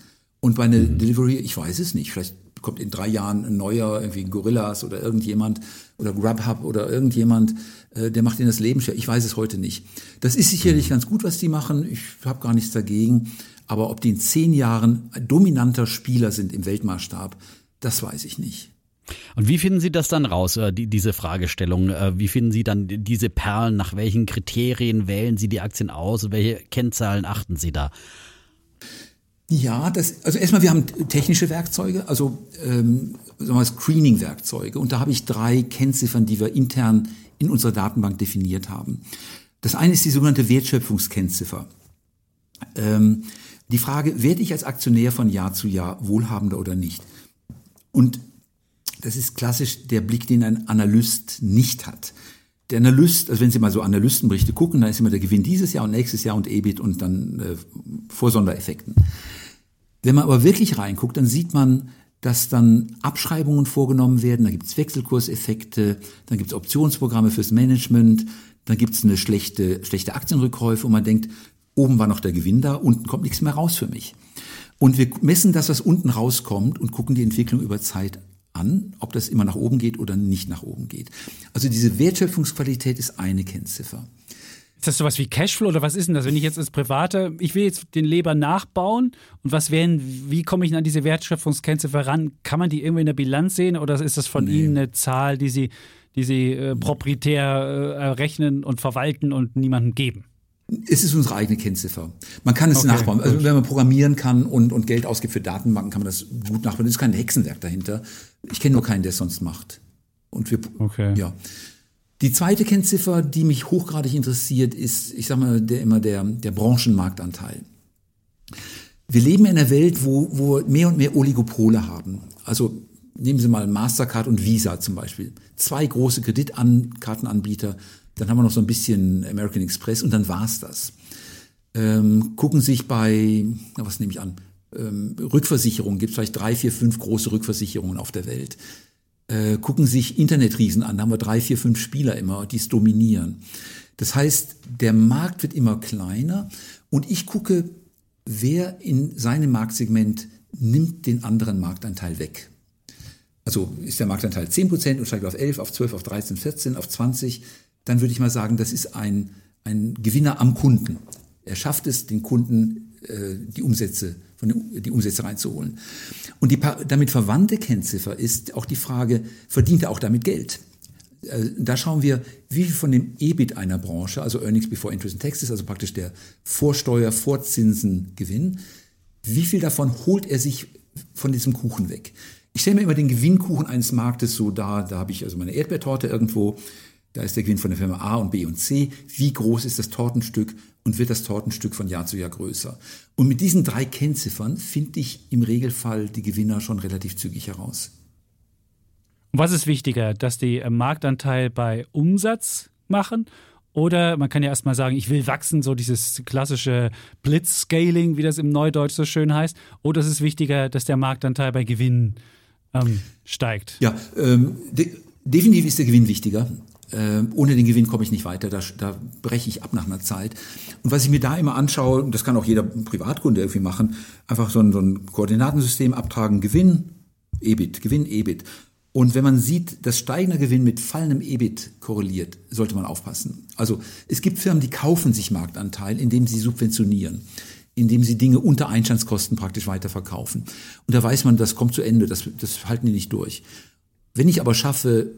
Und bei einer Delivery, ich weiß es nicht, vielleicht kommt in drei Jahren ein neuer, irgendwie ein Gorillas oder irgendjemand oder Grubhub oder irgendjemand, äh, der macht ihnen das Leben schwer. Ich weiß es heute nicht. Das ist sicherlich ganz gut, was die machen. Ich habe gar nichts dagegen. Aber ob die in zehn Jahren dominanter Spieler sind im Weltmaßstab, das weiß ich nicht. Und wie finden Sie das dann raus, äh, die, diese Fragestellung? Äh, wie finden Sie dann diese Perlen? Nach welchen Kriterien wählen Sie die Aktien aus? Welche Kennzahlen achten Sie da? Ja, das, also erstmal, wir haben technische Werkzeuge, also ähm, Screening-Werkzeuge. Und da habe ich drei Kennziffern, die wir intern in unserer Datenbank definiert haben. Das eine ist die sogenannte Wertschöpfungskennziffer. Ähm, die Frage, werde ich als Aktionär von Jahr zu Jahr wohlhabender oder nicht? Und das ist klassisch der Blick, den ein Analyst nicht hat. Der Analyst, also wenn Sie mal so Analystenberichte gucken, dann ist immer der Gewinn dieses Jahr und nächstes Jahr und EBIT und dann äh, vor Sondereffekten. Wenn man aber wirklich reinguckt, dann sieht man, dass dann Abschreibungen vorgenommen werden, da gibt es Wechselkurseffekte, dann gibt es Optionsprogramme fürs Management, dann gibt es eine schlechte, schlechte Aktienrückkäufe und man denkt, oben war noch der Gewinn da, unten kommt nichts mehr raus für mich. Und wir messen das, was unten rauskommt und gucken die Entwicklung über Zeit an, ob das immer nach oben geht oder nicht nach oben geht. Also diese Wertschöpfungsqualität ist eine Kennziffer. Ist das sowas wie Cashflow oder was ist denn das? Wenn ich jetzt als Private, ich will jetzt den Leber nachbauen und was wären, wie komme ich denn an diese Wertschöpfungskennziffer ran? Kann man die irgendwie in der Bilanz sehen oder ist das von Ihnen eine Zahl, die Sie, die Sie äh, proprietär äh, errechnen und verwalten und niemandem geben? Es ist unsere eigene Kennziffer. Man kann es Okay, nachbauen. Also wenn man programmieren kann und, und Geld ausgibt für Datenbanken, kann man das gut nachbauen. Es ist kein Hexenwerk dahinter. Ich kenne nur keinen, der es sonst macht. Und wir, Okay. ja. Die zweite Kennziffer, die mich hochgradig interessiert, ist, ich sage mal, der, immer der, der Branchenmarktanteil. Wir leben in einer Welt, wo, wo mehr und mehr Oligopole haben. Also nehmen Sie mal Mastercard und Visa zum Beispiel. Zwei große Kreditkartenanbieter, dann haben wir noch so ein bisschen American Express und dann war's das. Ähm, gucken sich bei, was nehme ich an, ähm, Rückversicherungen, gibt es vielleicht drei, vier, fünf große Rückversicherungen auf der Welt. Äh, gucken sich Internetriesen an, da haben wir drei, vier, fünf Spieler immer, die es dominieren. Das heißt, der Markt wird immer kleiner und ich gucke, wer in seinem Marktsegment nimmt den anderen Marktanteil weg. Also ist der Marktanteil 10% und steigt auf 11, auf 12, auf 13, 14, auf 20, dann würde ich mal sagen, das ist ein, ein Gewinner am Kunden. Er schafft es, den Kunden äh, die Umsätze von den, die Umsätze reinzuholen. Und die damit verwandte Kennziffer ist auch die Frage, verdient er auch damit Geld? Äh, Da schauen wir, wie viel von dem EBIT einer Branche, also Earnings Before Interest and Taxes, also praktisch der Vorsteuer, Vorzinsen Gewinn, wie viel davon holt er sich von diesem Kuchen weg? Ich stelle mir immer den Gewinnkuchen eines Marktes so dar, da habe ich also meine Erdbeertorte irgendwo, da ist der Gewinn von der Firma A und B und C. Wie groß ist das Tortenstück und wird das Tortenstück von Jahr zu Jahr größer? Und mit diesen drei Kennziffern finde ich im Regelfall die Gewinner schon relativ zügig heraus. Und was ist wichtiger, dass die äh, Marktanteil bei Umsatz machen? Oder man kann ja erstmal sagen, ich will wachsen, so dieses klassische Blitzscaling, wie das im Neudeutsch so schön heißt. Oder ist es wichtiger, dass der Marktanteil bei Gewinn ähm, steigt? Ja, ähm, de definitiv ist der Gewinn wichtiger. Ähm, ohne den Gewinn komme ich nicht weiter, da, da breche ich ab nach einer Zeit. Und was ich mir da immer anschaue, und das kann auch jeder Privatkunde irgendwie machen, einfach so ein, so ein Koordinatensystem abtragen, Gewinn, EBIT, Gewinn, EBIT. Und wenn man sieht, dass steigender Gewinn mit fallendem EBIT korreliert, sollte man aufpassen. Also es gibt Firmen, die kaufen sich Marktanteil, indem sie subventionieren, indem sie Dinge unter Einstandskosten praktisch weiterverkaufen. Und da weiß man, das kommt zu Ende, das, das halten die nicht durch. Wenn ich aber schaffe,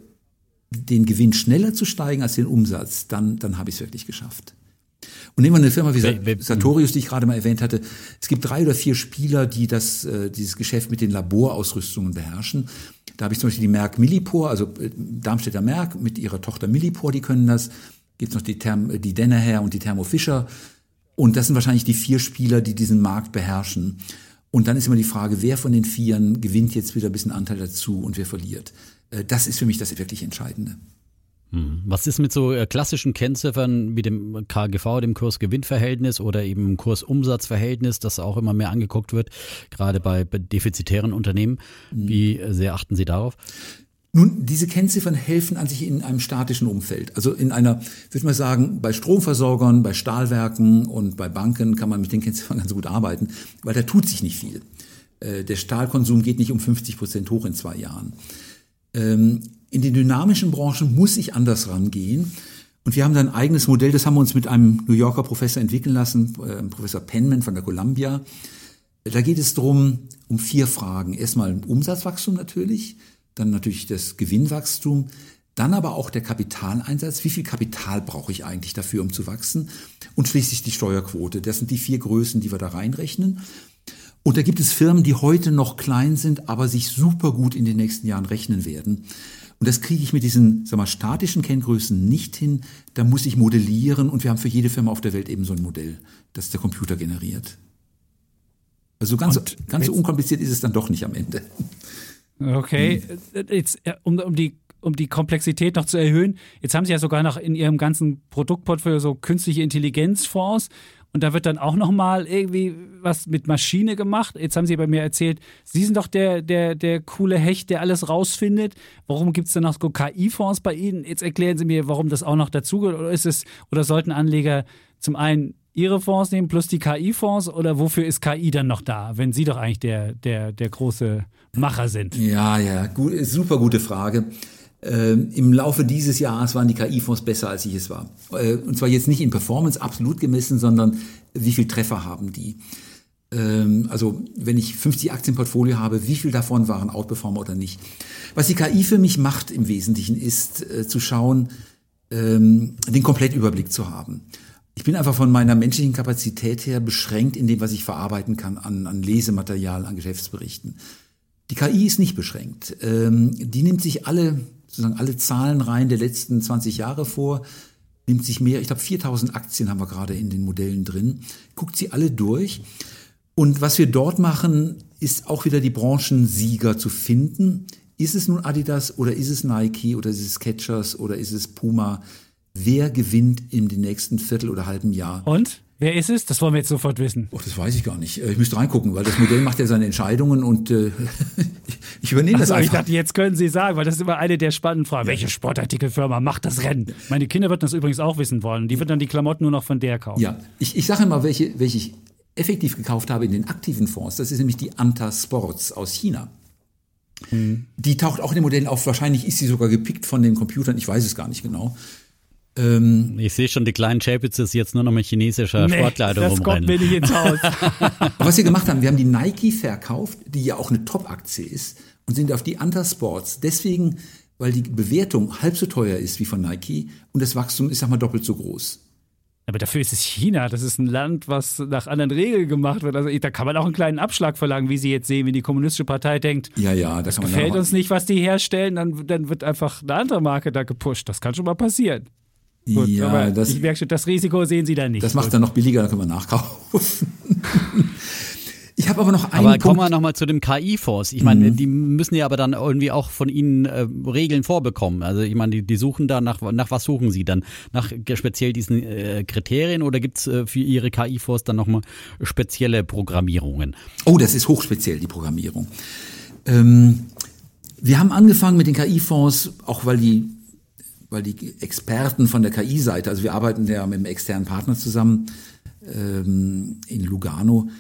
den Gewinn schneller zu steigen als den Umsatz, dann, dann habe ich es wirklich geschafft. Und nehmen wir eine Firma wie Sartorius, die ich gerade mal erwähnt hatte. Es gibt drei oder vier Spieler, die das, äh, dieses Geschäft mit den Laborausrüstungen beherrschen. Da habe ich zum Beispiel die Merck Millipor, also äh, Darmstädter Merck mit ihrer Tochter Millipor, die können das. Gibt noch die, Therm, die Dennerher und die Thermo Fischer. Und das sind wahrscheinlich die vier Spieler, die diesen Markt beherrschen. Und dann ist immer die Frage, wer von den Vieren gewinnt jetzt wieder ein bisschen Anteil dazu und wer verliert. Äh, das ist für mich das wirklich Entscheidende. Hm. Was ist mit so äh, klassischen Kennziffern wie dem KGV, dem Kurs-Gewinn-Verhältnis oder eben Kurs-Umsatz-Verhältnis, das auch immer mehr angeguckt wird, gerade bei defizitären Unternehmen? Wie sehr achten Sie darauf? Nun, diese Kennziffern helfen an sich in einem statischen Umfeld. Also in einer, würde man sagen, bei Stromversorgern, bei Stahlwerken und bei Banken kann man mit den Kennziffern *laughs* ganz gut arbeiten, weil da tut sich nicht viel. Äh, der Stahlkonsum geht nicht um 50 Prozent hoch in zwei Jahren. Ähm, in den dynamischen Branchen muss ich anders rangehen. Und wir haben da ein eigenes Modell, das haben wir uns mit einem New Yorker Professor entwickeln lassen, äh, Professor Penman von der Columbia. Da geht es darum, um vier Fragen. Erstmal Umsatzwachstum natürlich, dann natürlich das Gewinnwachstum, dann aber auch der Kapitaleinsatz. Wie viel Kapital brauche ich eigentlich dafür, um zu wachsen? Und schließlich die Steuerquote. Das sind die vier Größen, die wir da reinrechnen. Und da gibt es Firmen, die heute noch klein sind, aber sich super gut in den nächsten Jahren rechnen werden. Und das kriege ich mit diesen sag mal, statischen Kenngrößen nicht hin. Da muss ich modellieren und wir haben für jede Firma auf der Welt eben so ein Modell, das der Computer generiert. Also ganz, ganz so unkompliziert ist es dann doch nicht am Ende. Okay, hm. jetzt, um, um die um die Komplexität noch zu erhöhen. Jetzt haben Sie ja sogar noch in Ihrem ganzen Produktportfolio so künstliche Intelligenzfonds. Und da wird dann auch nochmal irgendwie was mit Maschine gemacht. Jetzt haben Sie bei mir erzählt, Sie sind doch der, der, der coole Hecht, der alles rausfindet. Warum gibt es denn noch so KI-Fonds bei Ihnen? Jetzt erklären Sie mir, warum das auch noch dazugehört. Oder ist es, oder sollten Anleger zum einen Ihre Fonds nehmen plus die KI-Fonds oder wofür ist KI dann noch da, wenn Sie doch eigentlich der, der, der große Macher sind? Ja, ja, gut, super gute Frage. Ähm, Im Laufe dieses Jahres waren die KI-Fonds besser, als ich es war. Äh, und zwar jetzt nicht in Performance absolut gemessen, sondern wie viel Treffer haben die. Ähm, also wenn ich 50 Aktienportfolio habe, wie viel davon waren Outperformer oder nicht. Was die KI für mich macht im Wesentlichen ist äh, zu schauen, ähm, den Komplettüberblick zu haben. Ich bin einfach von meiner menschlichen Kapazität her beschränkt in dem, was ich verarbeiten kann an, an Lesematerial, an Geschäftsberichten. Die KI ist nicht beschränkt. Ähm, die nimmt sich alle sozusagen alle Zahlenreihen der letzten 20 Jahre vor, nimmt sich mehr, ich glaube 4000 Aktien haben wir gerade in den Modellen drin, guckt sie alle durch. Und was wir dort machen, ist auch wieder die Branchensieger zu finden. Ist es nun Adidas oder ist es Nike oder ist es Skechers oder ist es Puma? Wer gewinnt in den nächsten Viertel oder halben Jahr? Und? Wer ist es? Das wollen wir jetzt sofort wissen. Oh, das weiß ich gar nicht. Äh, ich müsste reingucken, weil das Modell macht ja seine Entscheidungen und äh, *laughs* ich übernehme das einfach. Ich dachte, jetzt können Sie sagen, weil das ist immer eine der spannenden Fragen. Ja. Welche Sportartikelfirma macht das Rennen? Meine Kinder würden das übrigens auch wissen wollen. Die würden dann die Klamotten nur noch von der kaufen. Ja, ich, ich sage mal, welche, welche ich effektiv gekauft habe in den aktiven Fonds. Das ist nämlich die Anta Sports aus China. Hm. Die taucht auch in den Modellen auf. Wahrscheinlich ist sie sogar gepickt von den Computern. Ich weiß es gar nicht genau. Ähm, ich sehe schon, die kleinen Chapitzes jetzt nur noch mit chinesischer nee, Sportkleidung das rumrennen. Kommt mir nicht ins Haus. *laughs* was wir gemacht haben, wir haben die Nike verkauft, die ja auch eine Top-Aktie ist, und sind auf die Anta Sports. Deswegen, weil die Bewertung halb so teuer ist wie von Nike und das Wachstum ist, sag mal, doppelt so groß. Aber dafür ist es China. Das ist ein Land, was nach anderen Regeln gemacht wird. Also da kann man auch einen kleinen Abschlag verlangen, wie Sie jetzt sehen, wenn die Kommunistische Partei denkt, ja, ja, das, das gefällt uns nicht, was die herstellen, dann, dann wird einfach eine andere Marke da gepusht. Das kann schon mal passieren. Gut, ja, aber das, ich merke schon, das Risiko sehen Sie da nicht. Das macht dann noch billiger, dann können wir nachkaufen. *laughs* Ich habe aber noch einen Aber Punkt. kommen wir nochmal zu dem KI-Fonds. Ich meine, mhm. die müssen ja aber dann irgendwie auch von Ihnen äh, Regeln vorbekommen. Also ich meine, die, die suchen da nach, nach was suchen Sie dann? Nach speziell diesen äh, Kriterien oder gibt's äh, für Ihre KI-Fonds dann nochmal spezielle Programmierungen? Oh, das ist hochspeziell, die Programmierung. Ähm, wir haben angefangen mit den KI-Fonds, auch weil die weil die Experten von der KI-Seite, also wir arbeiten ja mit einem externen Partner zusammen ähm, in Lugano,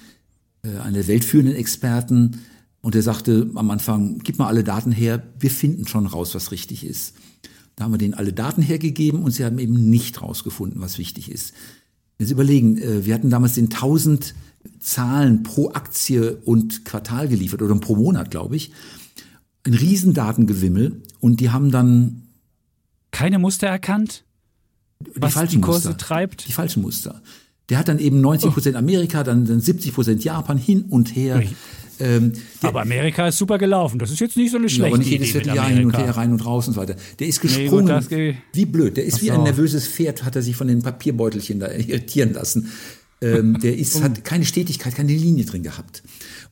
äh, einer der weltführenden Experten, und der sagte am Anfang, gib mal alle Daten her, wir finden schon raus, was richtig ist. Da haben wir denen alle Daten hergegeben und sie haben eben nicht rausgefunden, was wichtig ist. Wenn Sie überlegen, äh, wir hatten damals den 1000 Zahlen pro Aktie und Quartal geliefert oder pro Monat, glaube ich. Ein Riesendatengewimmel und die haben dann keine Muster erkannt? Die was falschen die Kurse Muster. treibt? Die falschen Muster. Der hat dann eben 90 Prozent Amerika, dann, dann 70 Prozent Japan hin und her. Ähm, der, aber Amerika ist super gelaufen. Das ist jetzt nicht so eine schlechte aber nicht jedes Vierteljahr hin und her, rein und raus und so weiter. Der ist gesprungen. Nee, gut, wie blöd. Der ist so. wie ein nervöses Pferd, hat er sich von den Papierbeutelchen da irritieren lassen. Ähm, *laughs* der ist, hat keine Stetigkeit, keine Linie drin gehabt.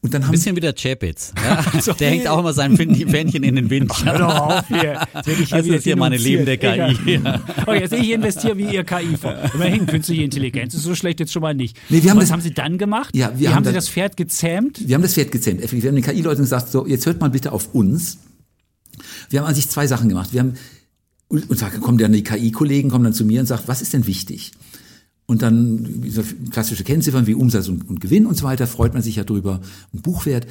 Und dann haben Ein bisschen wie der Chapitz. Ja? *laughs* so, der hängt auch immer sein Fähnchen in den Wind. Hör doch auf hier. Jetzt ich hier das ist hier meine lebende KI. *laughs* Okay, jetzt ich investiere wie ihr KI vor. Immerhin, künstliche Intelligenz ist so schlecht jetzt schon mal nicht. Nee, wir haben was das, haben Sie dann gemacht? Ja, wir wie haben, haben Sie das Pferd gezähmt? Wir haben das Pferd gezähmt. Wir haben den KI-Leuten gesagt, so, jetzt hört mal bitte auf uns. Wir haben an sich zwei Sachen gemacht. Wir haben, und da kommen dann die KI-Kollegen, kommen dann zu mir und sagen, was ist denn wichtig? Und dann klassische Kennziffern wie Umsatz und, und, Gewinn und so weiter, freut man sich ja drüber. Und Buchwert.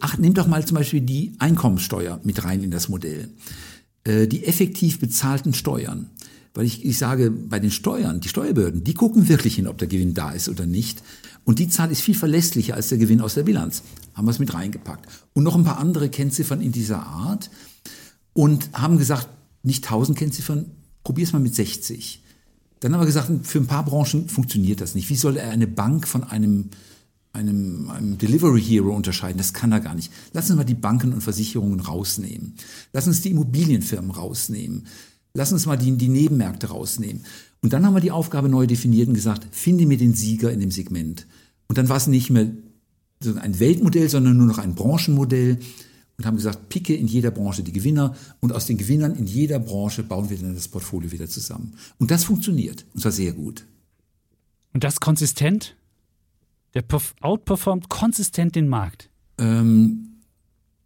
Ach, nimm doch mal zum Beispiel die Einkommenssteuer mit rein in das Modell. Äh, die effektiv bezahlten Steuern. Weil ich, ich sage, bei den Steuern, die Steuerbehörden, die gucken wirklich hin, ob der Gewinn da ist oder nicht. Und die Zahl ist viel verlässlicher als der Gewinn aus der Bilanz. Haben wir es mit reingepackt. Und noch ein paar andere Kennziffern in dieser Art. Und haben gesagt, nicht 1000 Kennziffern, probier's mal mit 60. Dann haben wir gesagt, für ein paar Branchen funktioniert das nicht. Wie soll er eine Bank von einem, einem, einem Delivery Hero unterscheiden? Das kann er gar nicht. Lass uns mal die Banken und Versicherungen rausnehmen. Lass uns die Immobilienfirmen rausnehmen. Lass uns mal die, die Nebenmärkte rausnehmen. Und dann haben wir die Aufgabe neu definiert und gesagt, finde mir den Sieger in dem Segment. Und dann war es nicht mehr ein Weltmodell, sondern nur noch ein Branchenmodell und haben gesagt, picke in jeder Branche die Gewinner und aus den Gewinnern in jeder Branche bauen wir dann das Portfolio wieder zusammen. Und das funktioniert und zwar sehr gut. Und das konsistent? Der outperformt konsistent den Markt? Ähm,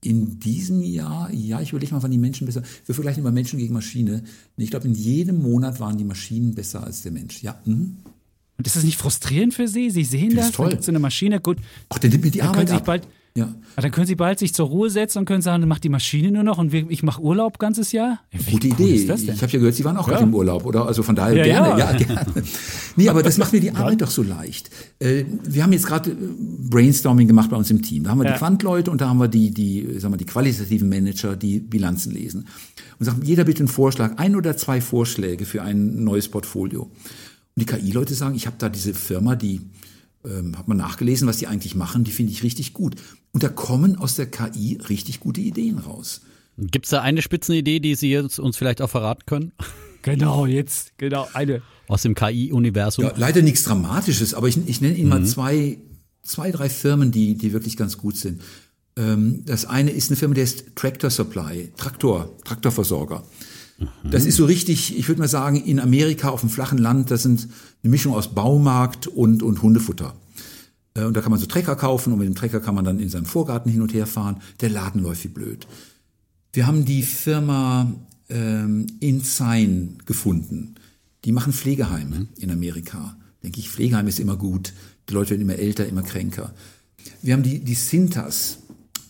in diesem Jahr, ja, ich überlege mal, wann die Menschen besser. Wir vergleichen immer Menschen gegen Maschine. Ich glaube, in jedem Monat waren die Maschinen besser als der Mensch. Ja. Mhm. Und ist das nicht frustrierend für Sie? Sie sehen das, das toll. dann so eine Maschine, gut. Ach, dann nimmt mir die Arbeit ab. Bald, ja. Aber dann können Sie bald sich zur Ruhe setzen und können sagen, dann macht die Maschine nur noch und ich mache Urlaub ganzes Jahr. Wie Gute cool Idee. Ich habe ja gehört, Sie waren auch ja. gerade im Urlaub, oder? Also von daher ja, gerne, ja. ja, *laughs* gerne. Nee, aber das macht mir die Arbeit doch so leicht. Äh, wir haben jetzt gerade äh, Brainstorming gemacht bei uns im Team. Da haben wir die Quantleute und da haben wir die, die, sagen wir, die qualitativen Manager, die Bilanzen lesen. Und sagen, jeder bitte einen Vorschlag, ein oder zwei Vorschläge für ein neues Portfolio. Und die KI-Leute sagen, ich habe da diese Firma, die ähm, hat man nachgelesen, was die eigentlich machen, die finde ich richtig gut. Und da kommen aus der KI richtig gute Ideen raus. Gibt es da eine Spitzenidee, die Sie jetzt uns vielleicht auch verraten können? Genau, jetzt, genau, eine. Aus dem KI-Universum? Ja, leider nichts Dramatisches, aber ich, ich nenne Ihnen mhm. mal zwei, zwei, drei Firmen, die, die wirklich ganz gut sind. Ähm, das eine ist eine Firma, die heißt Tractor Supply, Traktor, Traktorversorger. Mhm. Das ist so richtig, ich würde mal sagen, in Amerika auf dem flachen Land, das sind eine Mischung aus Baumarkt und, und Hundefutter. Äh, und da kann man so Trecker kaufen und mit dem Trecker kann man dann in seinem Vorgarten hin und her fahren. Der Laden läuft wie blöd. Wir haben die Firma ähm, Insign gefunden. Die machen Pflegeheime mhm. in Amerika. Denke ich, Pflegeheim ist immer gut. Die Leute werden immer älter, immer kränker. Wir haben die, die Sintas.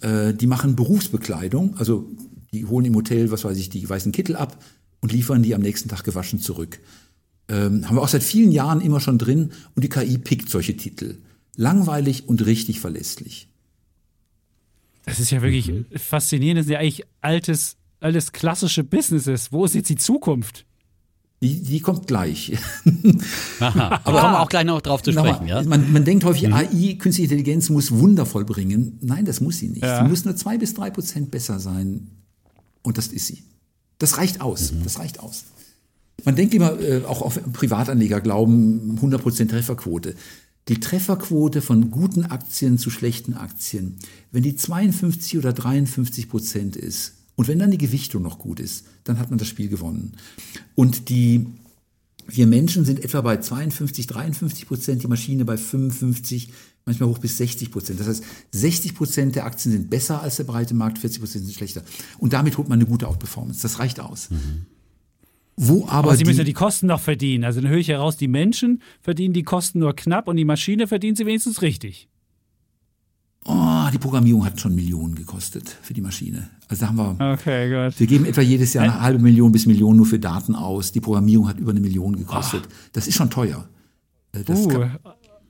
Äh, die machen Berufsbekleidung. Also die holen im Hotel, was weiß ich, die weißen Kittel ab und liefern die am nächsten Tag gewaschen zurück. Ähm, haben wir auch seit vielen Jahren immer schon drin und die KI pickt solche Titel langweilig und richtig verlässlich. Das ist ja wirklich mhm. faszinierend. Das sind ja eigentlich altes, altes klassische Businesses. Wo ist jetzt die Zukunft? Die, die kommt gleich. *laughs* Aha, aber kommen wir auch gleich noch drauf zu sprechen. Mal, ja? man, man denkt häufig, mhm. AI, künstliche Intelligenz, muss wundervoll bringen. Nein, das muss sie nicht. Ja. Sie muss nur zwei bis drei Prozent besser sein. Und das ist sie. Das reicht aus. Mhm. Das reicht aus. Man denkt immer, äh, auch auf Privatanleger glauben, 100 Prozent Trefferquote die Trefferquote von guten Aktien zu schlechten Aktien, wenn die 52 oder 53 Prozent ist und wenn dann die Gewichtung noch gut ist, dann hat man das Spiel gewonnen. Und die wir Menschen sind etwa bei 52, 53 Prozent, die Maschine bei 55, manchmal hoch bis 60 Prozent. Das heißt, 60 Prozent der Aktien sind besser als der breite Markt, 40 Prozent sind schlechter. Und damit holt man eine gute Outperformance. Das reicht aus. Mhm. Wo aber, aber Sie müssen ja die Kosten noch verdienen. Also dann höre ich heraus, die Menschen verdienen die Kosten nur knapp und die Maschine verdient sie wenigstens richtig. Oh, die Programmierung hat schon Millionen gekostet für die Maschine. Also da haben wir. Okay, gut. Wir geben etwa jedes Jahr eine halbe Million bis Million nur für Daten aus. Die Programmierung hat über eine Million gekostet. Oh. Das ist schon teuer. Äh, das uh,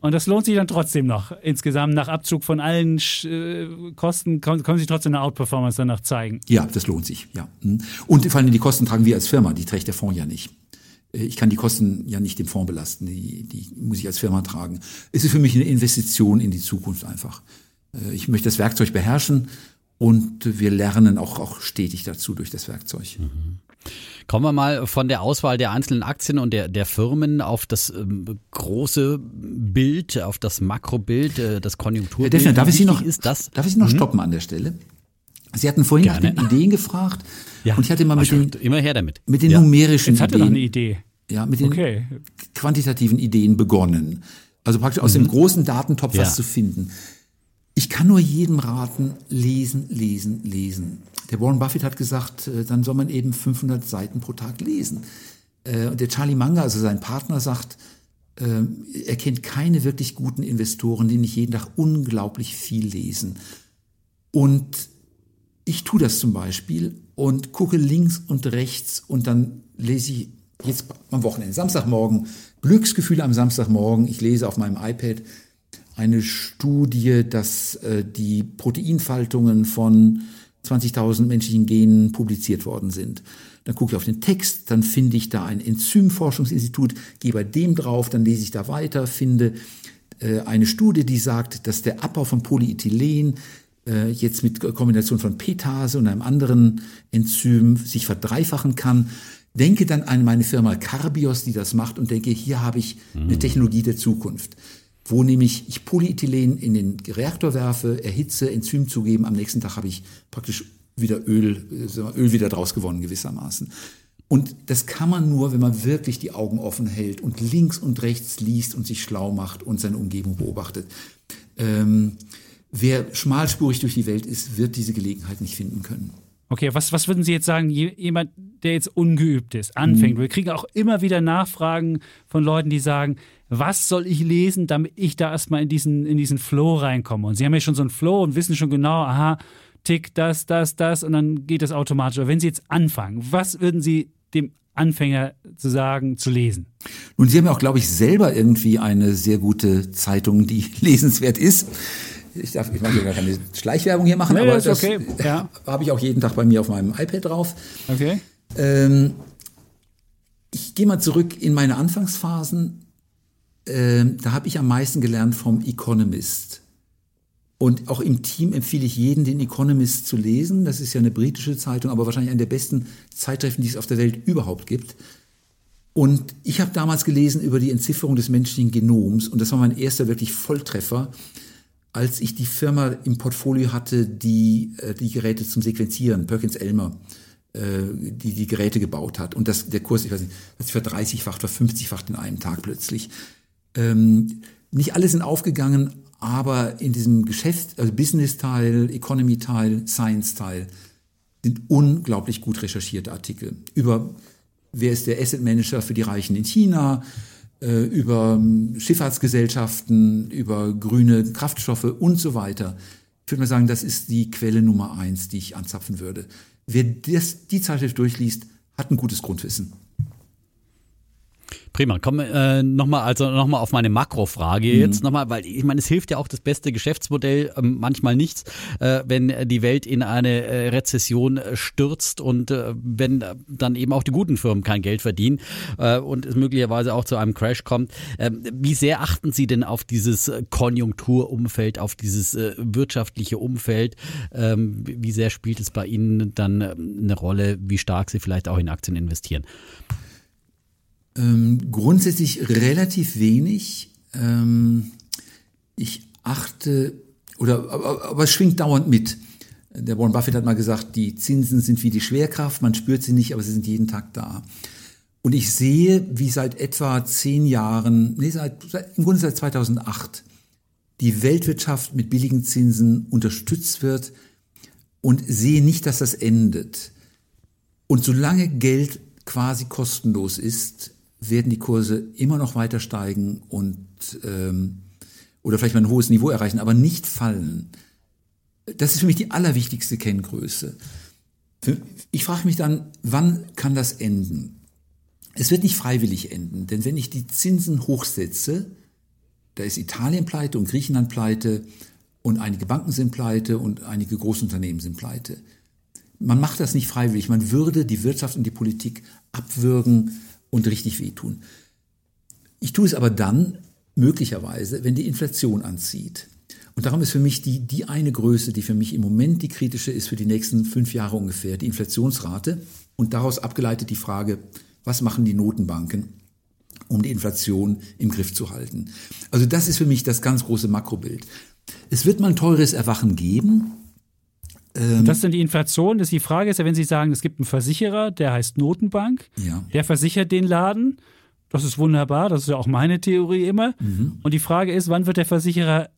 und das lohnt sich dann trotzdem noch. Insgesamt nach Abzug von allen äh, Kosten können, können Sie trotzdem eine Outperformance danach zeigen. Ja, das lohnt sich, ja. Hm. Und vor allem die Kosten tragen wir als Firma, die trägt der Fonds ja nicht. Äh, ich kann die Kosten ja nicht dem Fonds belasten, die, die muss ich als Firma tragen. Es ist für mich eine Investition in die Zukunft einfach. Äh, ich möchte das Werkzeug beherrschen und wir lernen auch, auch stetig dazu durch das Werkzeug. Mhm. Kommen wir mal von der Auswahl der einzelnen Aktien und der, der Firmen auf das ähm, große Bild, auf das Makrobild, äh, das Konjunkturbild. Herr Deffner, darf ich Sie noch, ist das? Darf ich Sie noch mhm. stoppen an der Stelle? Sie hatten vorhin Gerne. nach den Ideen gefragt. Ja. Und ich hatte mal mit den, immer her damit. mit den ja. numerischen Jetzt hatte Ideen. noch eine Idee. Ja, mit den okay. quantitativen Ideen begonnen. Also praktisch aus mhm. dem großen Datentopf ja. was zu finden. Ich kann nur jedem raten, lesen, lesen, lesen. Der Warren Buffett hat gesagt, äh, dann soll man eben 500 Seiten pro Tag lesen. Äh, und der Charlie Munger, also sein Partner, sagt, äh, er kennt keine wirklich guten Investoren, die nicht jeden Tag unglaublich viel lesen. Und ich tue das zum Beispiel und gucke links und rechts und dann lese ich jetzt am Wochenende, Samstagmorgen, Glücksgefühle am Samstagmorgen. Ich lese auf meinem iPad eine Studie, dass die Proteinfaltungen von 20.000 menschlichen Genen publiziert worden sind. Dann gucke ich auf den Text, dann finde ich da ein Enzymforschungsinstitut, gehe bei dem drauf, dann lese ich da weiter, finde äh, eine Studie, die sagt, dass der Abbau von Polyethylen äh, jetzt mit Kombination von Petase und einem anderen Enzym sich verdreifachen kann. Denke dann an meine Firma Carbios, die das macht und denke, hier habe ich eine mhm. Technologie der Zukunft wo nämlich ich Polyethylen in den Reaktor werfe, erhitze, Enzym zugeben, am nächsten Tag habe ich praktisch wieder Öl, äh, Öl wieder draus gewonnen gewissermaßen. Und das kann man nur, wenn man wirklich die Augen offen hält und links und rechts liest und sich schlau macht und seine Umgebung beobachtet. Ähm, wer schmalspurig durch die Welt ist, wird diese Gelegenheit nicht finden können. Okay, was, was würden Sie jetzt sagen, jemand, der jetzt ungeübt ist, anfängt? Mhm. Wir kriegen auch immer wieder Nachfragen von Leuten, die sagen, was soll ich lesen, damit ich da erstmal in diesen, in diesen Flow reinkomme? Und Sie haben ja schon so einen Flow und wissen schon genau, aha, tick, das, das, das und dann geht das automatisch. Aber wenn Sie jetzt anfangen, was würden Sie dem Anfänger zu sagen, zu lesen? Nun, Sie haben ja auch, glaube ich, selber irgendwie eine sehr gute Zeitung, die *laughs* lesenswert ist. Ich darf, ich möchte gar keine Schleichwerbung hier machen, nee, aber das, okay. ja. *laughs* habe ich auch jeden Tag bei mir auf meinem iPad drauf. Okay. Ähm, ich gehe mal zurück in meine Anfangsphasen. Ähm, da habe ich am meisten gelernt vom Economist. Und auch im Team empfehle ich jeden, den Economist zu lesen. Das ist ja eine britische Zeitung, aber wahrscheinlich eine der besten Zeittreffen, die es auf der Welt überhaupt gibt. Und ich habe damals gelesen über die Entzifferung des menschlichen Genoms und das war mein erster wirklich Volltreffer als ich die Firma im Portfolio hatte, die äh, die Geräte zum Sequenzieren, Perkins Elmer, die die Geräte gebaut hat. Und das, der Kurs, ich weiß nicht, hat sich verdreißigfacht, verfünfzigfacht in einem Tag plötzlich. Ähm, nicht alle sind aufgegangen, aber in diesem Geschäft, also Business-Teil, Economy-Teil, Science-Teil, sind unglaublich gut recherchierte Artikel über wer ist der Asset Manager für die Reichen in China, äh, über ähm, Schifffahrtsgesellschaften, über grüne Kraftstoffe und so weiter. Ich würde mal sagen, das ist die Quelle Nummer eins, die ich anzapfen würde. Wer das, die Zeitschrift durchliest, hat ein gutes Grundwissen. Prima. Kommen äh, nochmal also noch auf meine Makrofrage mhm. jetzt nochmal, weil ich meine, es hilft ja auch das beste Geschäftsmodell ähm, manchmal nichts, äh, wenn die Welt in eine äh, Rezession äh, stürzt und äh, wenn dann eben auch die guten Firmen kein Geld verdienen äh, und es möglicherweise auch zu einem Crash kommt. Ähm, wie sehr achten Sie denn auf dieses Konjunkturumfeld, auf dieses äh, wirtschaftliche Umfeld? Ähm, wie sehr spielt es bei Ihnen dann äh, eine Rolle, wie stark Sie vielleicht auch in Aktien investieren? Ähm, grundsätzlich relativ wenig. Ähm, ich achte, oder, aber, aber es schwingt dauernd mit. Der Warren Buffett hat mal gesagt, die Zinsen sind wie die Schwerkraft, man spürt sie nicht, aber sie sind jeden Tag da. Und ich sehe, wie seit etwa zehn Jahren, nee, seit, im Grunde seit 2008, die Weltwirtschaft mit billigen Zinsen unterstützt wird und sehe nicht, dass das endet. Und solange Geld quasi kostenlos ist, werden die Kurse immer noch weiter steigen und ähm, oder vielleicht mal ein hohes Niveau erreichen, aber nicht fallen. Das ist für mich die allerwichtigste Kenngröße. Ich frage mich dann, wann kann das enden? Es wird nicht freiwillig enden, denn wenn ich die Zinsen hochsetze, da ist Italien pleite und Griechenland pleite und einige Banken sind pleite und einige Großunternehmen sind pleite. Man macht das nicht freiwillig, man würde die Wirtschaft und die Politik abwürgen und richtig wehtun. Ich tue es aber dann möglicherweise, wenn die Inflation anzieht. Und darum ist für mich die, die eine Größe, die für mich im Moment die kritische ist für die nächsten fünf Jahre ungefähr, die Inflationsrate. Und daraus abgeleitet die Frage, was machen die Notenbanken, um die Inflation im Griff zu halten. Also das ist für mich das ganz große Makrobild. Es wird mal ein teures Erwachen geben. Ähm, das dann die Inflation. Das die Frage ist ja, wenn Sie sagen, es gibt einen Versicherer, der heißt Notenbank, ja. der versichert den Laden. Das ist wunderbar, das ist ja auch meine Theorie immer. Mhm. Und die Frage ist, wann wird der Versicherer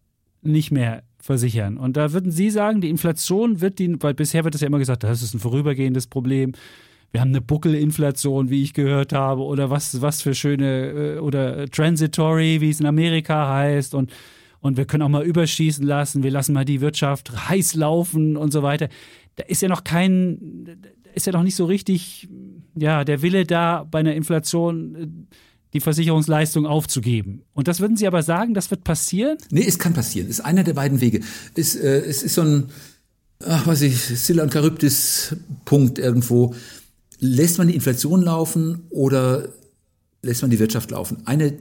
nicht mehr versichern? Und da würden Sie sagen, die Inflation wird die, weil bisher wird es ja immer gesagt, das ist ein vorübergehendes Problem. Wir haben eine Buckelinflation, wie ich gehört habe, oder was, was für schöne, äh, oder transitory, wie es in Amerika heißt. Und und wir können auch mal überschießen lassen, wir lassen mal die Wirtschaft heiß laufen und so weiter. Da ist ja noch kein, ist ja noch nicht so richtig, ja, der Wille da bei einer Inflation äh, die Versicherungsleistung aufzugeben. Und das würden Sie aber sagen, das wird passieren? Nee, es kann passieren. Ist einer der beiden Wege. Es, äh, es ist so ein, ach, weiß ich, Scylla und Charybdis Punkt irgendwo. Lässt man die Inflation laufen oder lässt man die Wirtschaft laufen? Eine,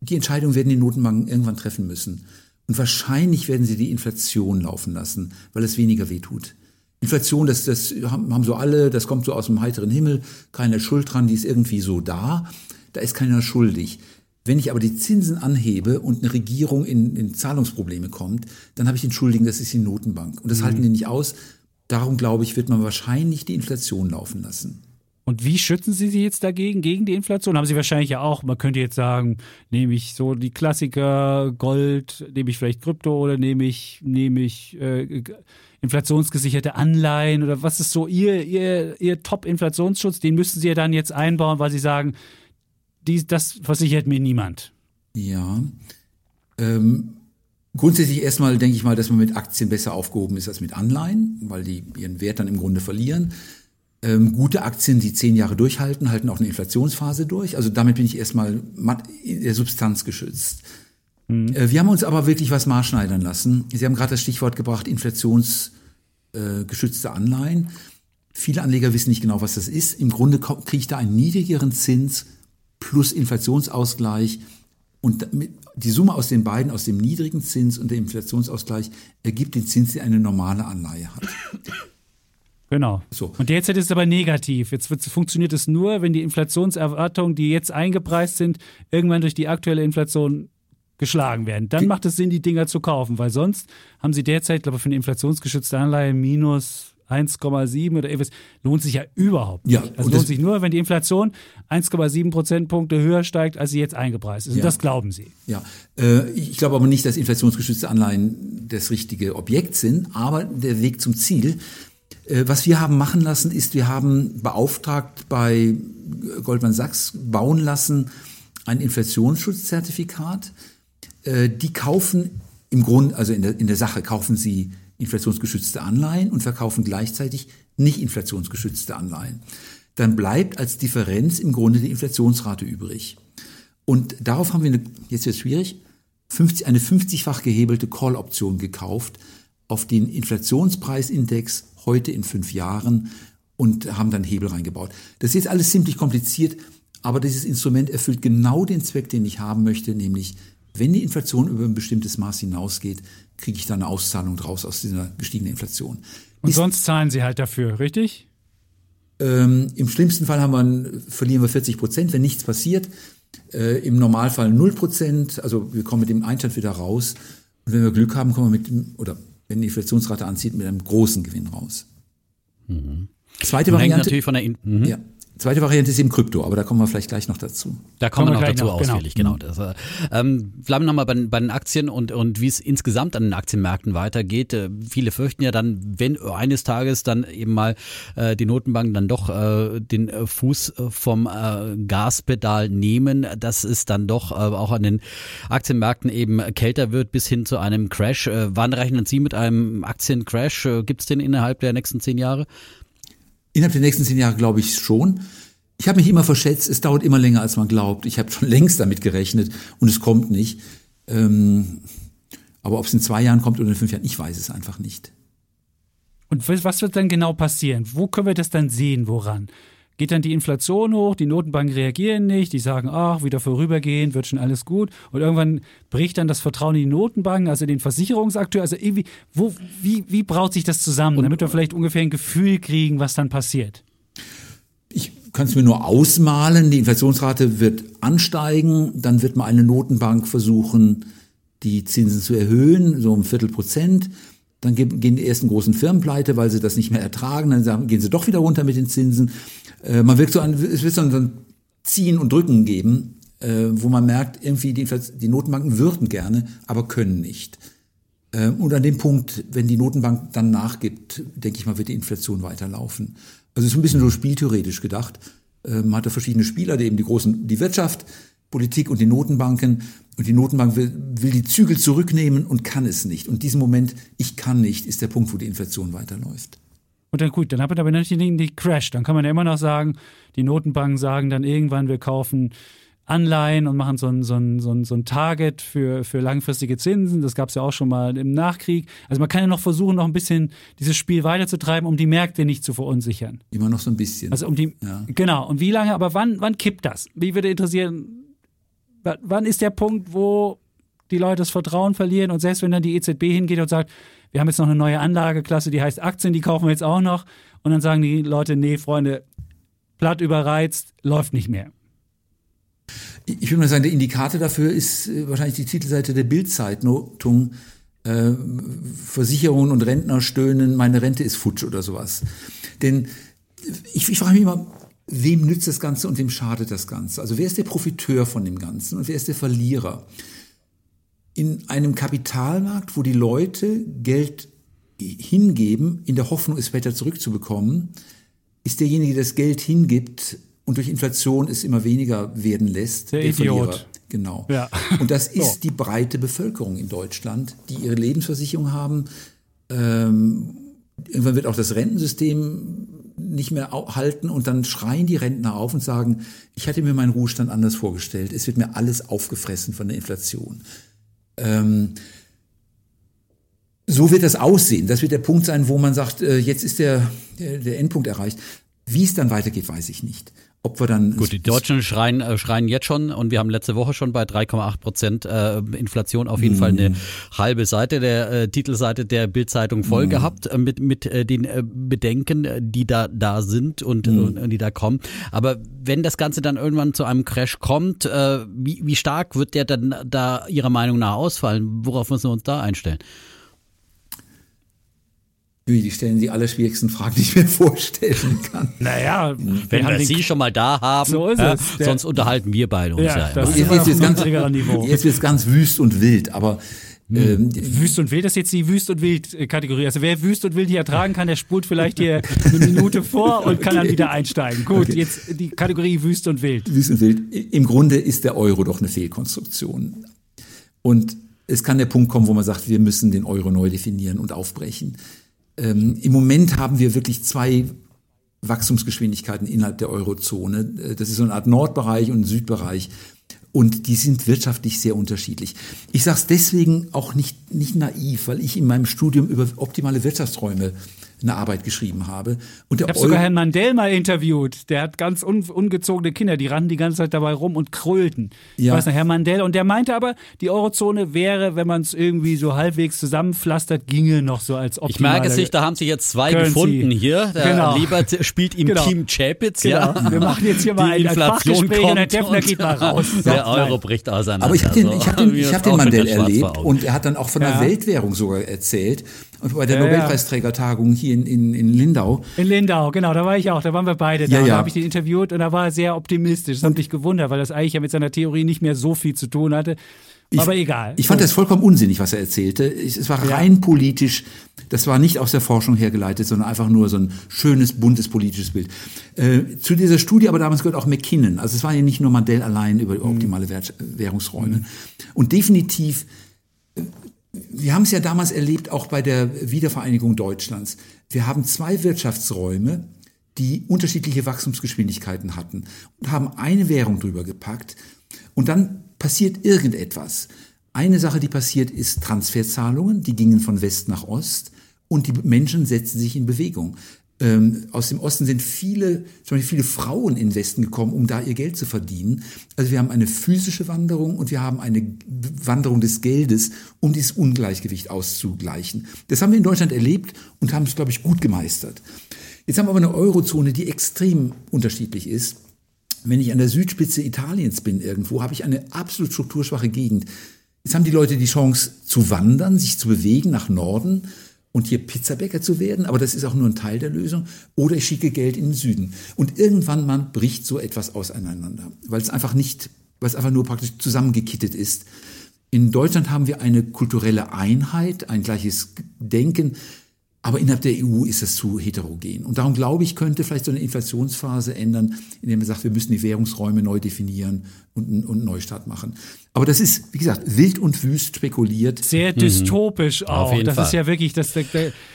die Entscheidung werden die Notenbanken irgendwann treffen müssen. Und wahrscheinlich werden sie die Inflation laufen lassen, weil es weniger wehtut. Inflation, das, das haben so alle, das kommt so aus dem heiteren Himmel, keine Schuld dran, die ist irgendwie so da, da ist keiner schuldig. Wenn ich aber die Zinsen anhebe und eine Regierung in, in Zahlungsprobleme kommt, dann habe ich den Schuldigen, das ist die Notenbank. Und das mhm. halten die nicht aus. Darum glaube ich, wird man wahrscheinlich die Inflation laufen lassen. Und wie schützen Sie sich jetzt dagegen, gegen die Inflation? Haben Sie wahrscheinlich ja auch, man könnte jetzt sagen, nehme ich so die Klassiker, Gold, nehme ich vielleicht Krypto oder nehme ich, nehme ich äh, inflationsgesicherte Anleihen oder was ist so Ihr, Ihr, Ihr Top-Inflationsschutz? Den müssten Sie ja dann jetzt einbauen, weil Sie sagen, dies, das versichert mir niemand. Ja. Ähm, grundsätzlich erstmal denke ich mal, dass man mit Aktien besser aufgehoben ist als mit Anleihen, weil die ihren Wert dann im Grunde verlieren. Ähm, gute Aktien, die zehn Jahre durchhalten, halten auch eine Inflationsphase durch. Also damit bin ich erstmal in der Substanz geschützt. Mhm. Äh, wir haben uns aber wirklich was maßschneidern lassen. Sie haben gerade das Stichwort gebracht, inflationsgeschützte äh, Anleihen. Viele Anleger wissen nicht genau, was das ist. Im Grunde kriege ich da einen niedrigeren Zins plus Inflationsausgleich. Und die Summe aus den beiden, aus dem niedrigen Zins und dem Inflationsausgleich, ergibt den Zins, den eine normale Anleihe hat. Genau. So. Und derzeit ist es aber negativ. Jetzt funktioniert es nur, wenn die Inflationserwartungen, die jetzt eingepreist sind, irgendwann durch die aktuelle Inflation geschlagen werden. Dann macht es Sinn, die Dinger zu kaufen, weil sonst haben sie derzeit, glaube ich, für eine inflationsgeschützte Anleihe minus 1,7 oder irgendwas. Lohnt sich ja überhaupt nicht. Ja, also lohnt sich nur, wenn die Inflation 1,7 Prozentpunkte höher steigt, als sie jetzt eingepreist ist. Und das glauben sie. Ja, äh, ich glaube aber nicht, dass inflationsgeschützte Anleihen das richtige Objekt sind, aber der Weg zum Ziel was wir haben machen lassen, ist, wir haben beauftragt bei Goldman Sachs bauen lassen ein Inflationsschutzzertifikat. Äh, die kaufen im Grunde, also in der, in der Sache kaufen sie inflationsgeschützte Anleihen und verkaufen gleichzeitig nicht inflationsgeschützte Anleihen. Dann bleibt als Differenz im Grunde die Inflationsrate übrig. Und darauf haben wir, eine, jetzt wird schwierig, 50, eine 50-fach gehebelte Call-Option gekauft auf den Inflationspreisindex heute in fünf Jahren und haben dann Hebel reingebaut. Das ist alles ziemlich kompliziert, aber dieses Instrument erfüllt genau den Zweck, den ich haben möchte, nämlich wenn die Inflation über ein bestimmtes Maß hinausgeht, kriege ich da eine Auszahlung draus aus dieser gestiegenen Inflation. Und ist, sonst zahlen Sie halt dafür, richtig? Ähm, Im schlimmsten Fall haben wir, verlieren wir 40 Prozent, wenn nichts passiert. Äh, Im Normalfall 0 Prozent, also wir kommen mit dem Einstand wieder raus. Und wenn wir Glück haben, kommen wir mit dem, oder wenn die Inflationsrate anzieht, mit einem großen Gewinn raus. Mhm. Zweite Variante. Natürlich von der In mhm. ja, Zweite Variante ist eben Krypto, aber da kommen wir vielleicht gleich noch dazu. Da kommen, wir noch dazu noch, ausführlich, genau. genau. Das, ähm, bleiben wir nochmal bei, bei den Aktien und, und wie es insgesamt an den Aktienmärkten weitergeht. Äh, viele fürchten ja dann, wenn eines Tages dann eben mal äh, die Notenbanken dann doch äh, den äh, Fuß äh, vom äh, Gaspedal nehmen, dass es dann doch äh, auch an den Aktienmärkten eben kälter wird bis hin zu einem Crash. Äh, wann rechnen Sie mit einem Aktiencrash? Äh, Gibt es den innerhalb der nächsten zehn Jahre? Innerhalb der nächsten zehn Jahre glaube ich schon. Ich habe mich immer verschätzt, es dauert immer länger, als man glaubt. Ich habe schon *laughs* längst damit gerechnet und es kommt nicht. Ähm, aber ob es in zwei Jahren kommt oder in fünf Jahren, ich weiß es einfach nicht. Und was wird dann genau passieren? Wo können wir das dann sehen, woran? Geht dann die Inflation hoch, die Notenbanken reagieren nicht, die sagen, ach, wieder vorübergehend, wird schon alles gut. Und irgendwann bricht dann das Vertrauen in die Notenbanken, also den Versicherungsakteur. Also irgendwie, wo, wie, wie braut sich das zusammen, damit wir vielleicht ungefähr ein Gefühl kriegen, was dann passiert? Ich kann es mir nur ausmalen, die Inflationsrate wird ansteigen, dann wird mal eine Notenbank versuchen, die Zinsen zu erhöhen, so um Viertel Prozent. Dann gehen die ersten großen Firmen pleite, weil sie das nicht mehr ertragen. Dann gehen sie doch wieder runter mit den Zinsen. Äh, man wirkt so an, es wird so ein Ziehen und Drücken geben, äh, wo man merkt, irgendwie die, die Notenbanken würden gerne, aber können nicht. Äh, und an dem Punkt, wenn die Notenbank dann nachgibt, denke ich mal, wird die Inflation weiterlaufen. Also es ist ein bisschen so spieltheoretisch gedacht. Man hat da verschiedene Spieler, die eben die großen, die Wirtschaft, Politik und die Notenbanken. Und die Notenbank will, will die Zügel zurücknehmen und kann es nicht. Und diesen Moment, ich kann nicht, ist der Punkt, wo die Inflation weiterläuft. Und dann gut, dann hat man aber nicht die, die Crash. Dann kann man ja immer noch sagen, die Notenbanken sagen dann irgendwann, wir kaufen Anleihen und machen so ein, so ein, so ein, so ein Target für, für langfristige Zinsen. Das gab es ja auch schon mal im Nachkrieg. Also man kann ja noch versuchen, noch ein bisschen dieses Spiel weiterzutreiben, um die Märkte nicht zu verunsichern. Immer noch so ein bisschen. Also um die, ja. genau. Und wie lange, aber wann, wann kippt das? Wie würde interessieren, wann ist der Punkt, wo die Leute das Vertrauen verlieren und selbst wenn dann die EZB hingeht und sagt, wir haben jetzt noch eine neue Anlageklasse, die heißt Aktien, die kaufen wir jetzt auch noch. Und dann sagen die Leute, nee, Freunde, platt überreizt, läuft nicht mehr. Ich würde mal sagen, der Indikator dafür ist äh, wahrscheinlich die Titelseite der Bildzeitung. Äh, Versicherungen und Rentner stöhnen, meine Rente ist futsch oder sowas. Denn ich, ich frage mich immer, wem nützt das Ganze und wem schadet das Ganze? Also wer ist der Profiteur von dem Ganzen und wer ist der Verlierer? in einem Kapitalmarkt, wo die Leute Geld hingeben, in der Hoffnung, es später zurückzubekommen, ist derjenige, der das Geld hingibt und durch Inflation es immer weniger werden lässt, der, der Idiot. Verlierer. Genau. Ja. Und das *laughs* ist so. die breite Bevölkerung in Deutschland, die ihre Lebensversicherung haben. Ähm, irgendwann wird auch das Rentensystem nicht mehr halten und dann schreien die Rentner auf und sagen, ich hatte mir meinen Ruhestand anders vorgestellt. Es wird mir alles aufgefressen von der Inflation. Ähm, so wird das aussehen. Das wird der Punkt sein, wo man sagt, äh, jetzt ist der, der, der Endpunkt erreicht. Wie es dann weitergeht, weiß ich nicht. Ob wir dann Gut, die Deutschen schreien, äh, schreien jetzt schon und wir haben letzte Woche schon bei 3,8 Prozent äh, Inflation auf jeden mm. Fall eine mhm. halbe Seite der äh, Titelseite der Bildzeitung voll mm. gehabt äh, mit mit äh, den äh, Bedenken, äh, die da da sind und, mm. äh, die da kommen. Aber wenn das Ganze dann irgendwann zu einem Crash kommt, äh, wie, wie stark wird der dann da Ihrer Meinung nach ausfallen? Worauf müssen wir uns da einstellen? Die stellen die allerschwierigsten Fragen, die ich mir *laughs* vorstellen kann. Naja, wenn wir Sie schon mal da haben, so ist es. Äh, sonst unterhalten wir beide uns ja, ja das immer. Ist jetzt, ganz, jetzt wird es ganz wüst und wild, aber hm. ähm, Wüst und Wild, das ist jetzt die Wüst und Wild-Kategorie. Also wer Wüst und Wild hier ertragen kann, der spult vielleicht hier eine Minute vor *laughs* und kann dann wieder einsteigen. Gut, okay. jetzt die Kategorie Wüst und Wild. Wüst und Wild. Im Grunde ist der Euro doch eine Fehlkonstruktion. Und es kann der Punkt kommen, wo man sagt, wir müssen den Euro neu definieren und aufbrechen. Ähm, Im Moment haben wir wirklich zwei Wachstumsgeschwindigkeiten innerhalb der Eurozone. Äh, das ist so eine Art Nordbereich und Südbereich. Und die sind wirtschaftlich sehr unterschiedlich. Ich sage es deswegen auch nicht, nicht naiv, weil ich in meinem Studium über optimale Wirtschaftsräume eine Arbeit geschrieben habe. Und ich habe sogar Herrn Mandel mal interviewt. Der hat ganz un ungezogene Kinder, die rannten die ganze Zeit dabei rum und krölten. Ja. Ich weiß nicht, Herr Mandel. Und der meinte aber, die Eurozone wäre, wenn man es irgendwie so halbwegs zusammenpflastert, ginge noch so als optimale. Ich merke es nicht, da haben sich jetzt zwei Currency. gefunden hier. Der genau. Liebert spielt *laughs* im genau. Team Chapitz. Genau. Ja. Wir machen jetzt hier mal ein, ein Fachgespräch und der Defner geht mal raus. *laughs* Der Euro bricht auseinander. Aber ich habe den, ich hab den, ich hab den Mandel erlebt und er hat dann auch von der Weltwährung sogar erzählt bei der ja, Nobelpreisträgertagung hier in, in, in Lindau. In Lindau, genau, da war ich auch, da waren wir beide da. Ja, ja. Da habe ich ihn interviewt und da war er sehr optimistisch. Das hat mich gewundert, weil das eigentlich ja mit seiner Theorie nicht mehr so viel zu tun hatte. Ich, aber egal. Ich fand das vollkommen unsinnig, was er erzählte. Es war rein politisch. Das war nicht aus der Forschung hergeleitet, sondern einfach nur so ein schönes, buntes politisches Bild. Äh, zu dieser Studie aber damals gehört auch McKinnon. Also es war ja nicht nur Mandel allein über mhm. optimale Währungsräume. Mhm. Und definitiv wir haben es ja damals erlebt, auch bei der Wiedervereinigung Deutschlands. Wir haben zwei Wirtschaftsräume, die unterschiedliche Wachstumsgeschwindigkeiten hatten und haben eine Währung drüber gepackt und dann passiert irgendetwas. Eine Sache, die passiert, ist Transferzahlungen, die gingen von West nach Ost und die Menschen setzen sich in Bewegung. Ähm, aus dem Osten sind viele, zum Beispiel viele Frauen in den Westen gekommen, um da ihr Geld zu verdienen. Also wir haben eine physische Wanderung und wir haben eine Wanderung des Geldes, um dieses Ungleichgewicht auszugleichen. Das haben wir in Deutschland erlebt und haben es, glaube ich, gut gemeistert. Jetzt haben wir aber eine Eurozone, die extrem unterschiedlich ist. Wenn ich an der Südspitze Italiens bin irgendwo, habe ich eine absolut strukturschwache Gegend. Jetzt haben die Leute die Chance zu wandern, sich zu bewegen nach Norden und hier Pizzabäcker zu werden, aber das ist auch nur ein Teil der Lösung. Oder ich schicke Geld in den Süden. Und irgendwann mal bricht so etwas auseinander, weil es einfach nicht, weil es einfach nur praktisch zusammengekittet ist. In Deutschland haben wir eine kulturelle Einheit, ein gleiches Denken, aber innerhalb der EU ist es zu heterogen. Und darum glaube ich, könnte vielleicht so eine Inflationsphase ändern, indem man sagt, wir müssen die Währungsräume neu definieren und, und einen Neustart machen. Aber das ist, wie gesagt, wild und wüst spekuliert. Sehr mhm. dystopisch mhm. auch. das Fall. ist ja wirklich, das, da,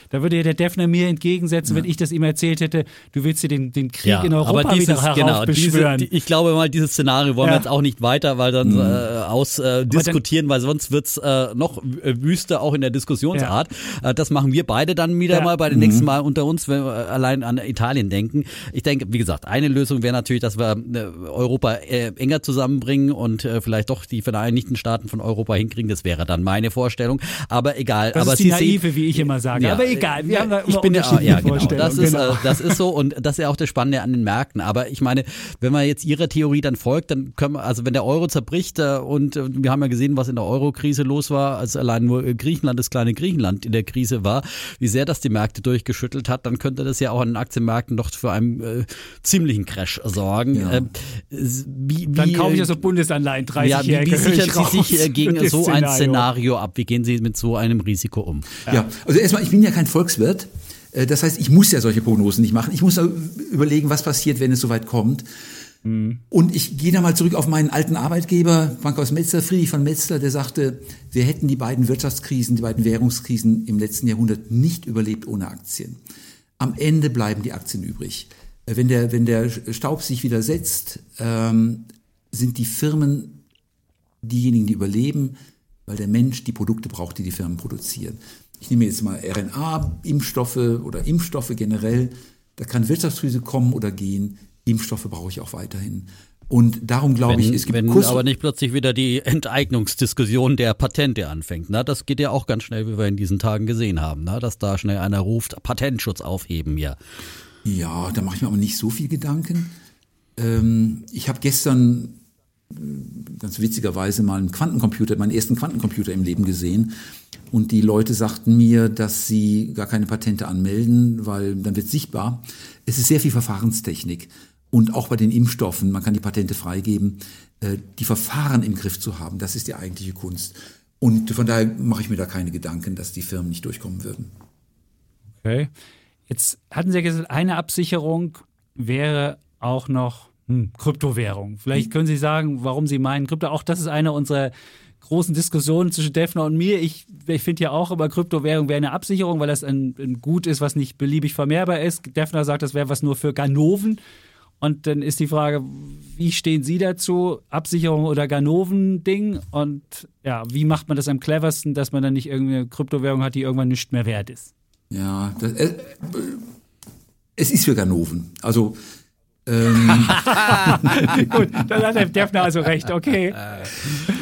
da würde ja der Defner mir entgegensetzen, ja. wenn ich das ihm erzählt hätte, du willst dir den, den Krieg ja, in Europa aber dieses, wieder heraufbeschwören. Genau, diese, ich glaube mal, dieses Szenario wollen ja. wir jetzt auch nicht weiter, weil dann mhm. äh, ausdiskutieren, äh, weil sonst wird's äh, noch wüster auch in der Diskussionsart. Äh, das machen wir beide dann wieder mal bei den mhm. nächsten Mal unter uns, wenn wir allein an Italien denken. Ich denke, wie gesagt, eine Lösung wäre natürlich, dass wir äh, Europa äh, enger zusammenbringen und vielleicht doch die Vereinigten Staaten von Europa hinkriegen. Das wäre dann meine Vorstellung. Aber egal. Das aber ist die Sie naive, sehen, wie ich immer sage. Ja, aber egal. Wir haben da immer ich bin ja, ja genau. Das ist, genau. Äh, das ist so und das ist ja auch das Spannende an den Märkten. Aber ich meine, wenn man jetzt Ihrer Theorie dann folgt, dann können wir, also wenn der Euro zerbricht äh, und äh, wir haben ja gesehen, was in der Euro-Krise los war, als allein nur Griechenland, das kleine Griechenland in der Krise war, wie sehr das die Märkte durchgeschüttelt hat, dann könnte das ja auch an den Aktienmärkten doch für einen äh, ziemlichen Crash sorgen. Ja. Äh, wie, wie, dann kaufe ich also Bundesanleihen 30 ja, wie, wie sichern Sie sich gegen *laughs* so ein Szenario ab? Wie gehen Sie mit so einem Risiko um? Ja, ja also erstmal, ich bin ja kein Volkswirt. Äh, das heißt, ich muss ja solche Prognosen nicht machen. Ich muss überlegen, was passiert, wenn es soweit kommt. Mhm. Und ich gehe da mal zurück auf meinen alten Arbeitgeber, Bankhaus Metzler, Friedrich von Metzler, der sagte, wir hätten die beiden Wirtschaftskrisen, die beiden Währungskrisen im letzten Jahrhundert nicht überlebt ohne Aktien. Am Ende bleiben die Aktien übrig. Äh, wenn der, wenn der Staub sich wieder setzt, ähm, sind die Firmen diejenigen, die überleben, weil der Mensch die Produkte braucht, die die Firmen produzieren. Ich nehme jetzt mal RNA-Impfstoffe oder Impfstoffe generell. Da kann Wirtschaftskrise kommen oder gehen. Impfstoffe brauche ich auch weiterhin. Und darum glaube wenn, ich, es gibt wenn Kurs aber nicht plötzlich wieder die Enteignungsdiskussion der Patente anfängt. Ne? Das geht ja auch ganz schnell, wie wir in diesen Tagen gesehen haben, ne? dass da schnell einer ruft, Patentschutz aufheben ja. Ja, da mache ich mir aber nicht so viel Gedanken. Ähm, ich habe gestern ganz witzigerweise mal einen Quantencomputer, meinen ersten Quantencomputer im Leben gesehen. Und die Leute sagten mir, dass sie gar keine Patente anmelden, weil dann wird sichtbar. Es ist sehr viel Verfahrenstechnik. Und auch bei den Impfstoffen, man kann die Patente freigeben, äh, die Verfahren im Griff zu haben, das ist die eigentliche Kunst. Und von daher mache ich mir da keine Gedanken, dass die Firmen nicht durchkommen würden. Okay. Jetzt hatten Sie ja gesagt, eine Absicherung wäre auch noch hm, Kryptowährung. Vielleicht hm. können Sie sagen, warum Sie meinen Krypto. Auch das ist eine unserer großen Diskussionen zwischen Defner und mir. Ich, ich finde ja auch immer, Kryptowährung wäre eine Absicherung, weil das ein, ein, Gut ist, was nicht beliebig vermehrbar ist. Defner sagt, das wäre was nur für Ganoven. Und dann ist die Frage, wie stehen Sie dazu? Absicherung oder Ganoven-Ding? Und ja, wie macht man das am cleversten, dass man dann nicht irgendeine Kryptowährung hat, die irgendwann nicht mehr wert ist? Ja, das, äh, es ist für Ganoven. Also ähm. *laughs* Gut, dann hat der Defner also recht, okay.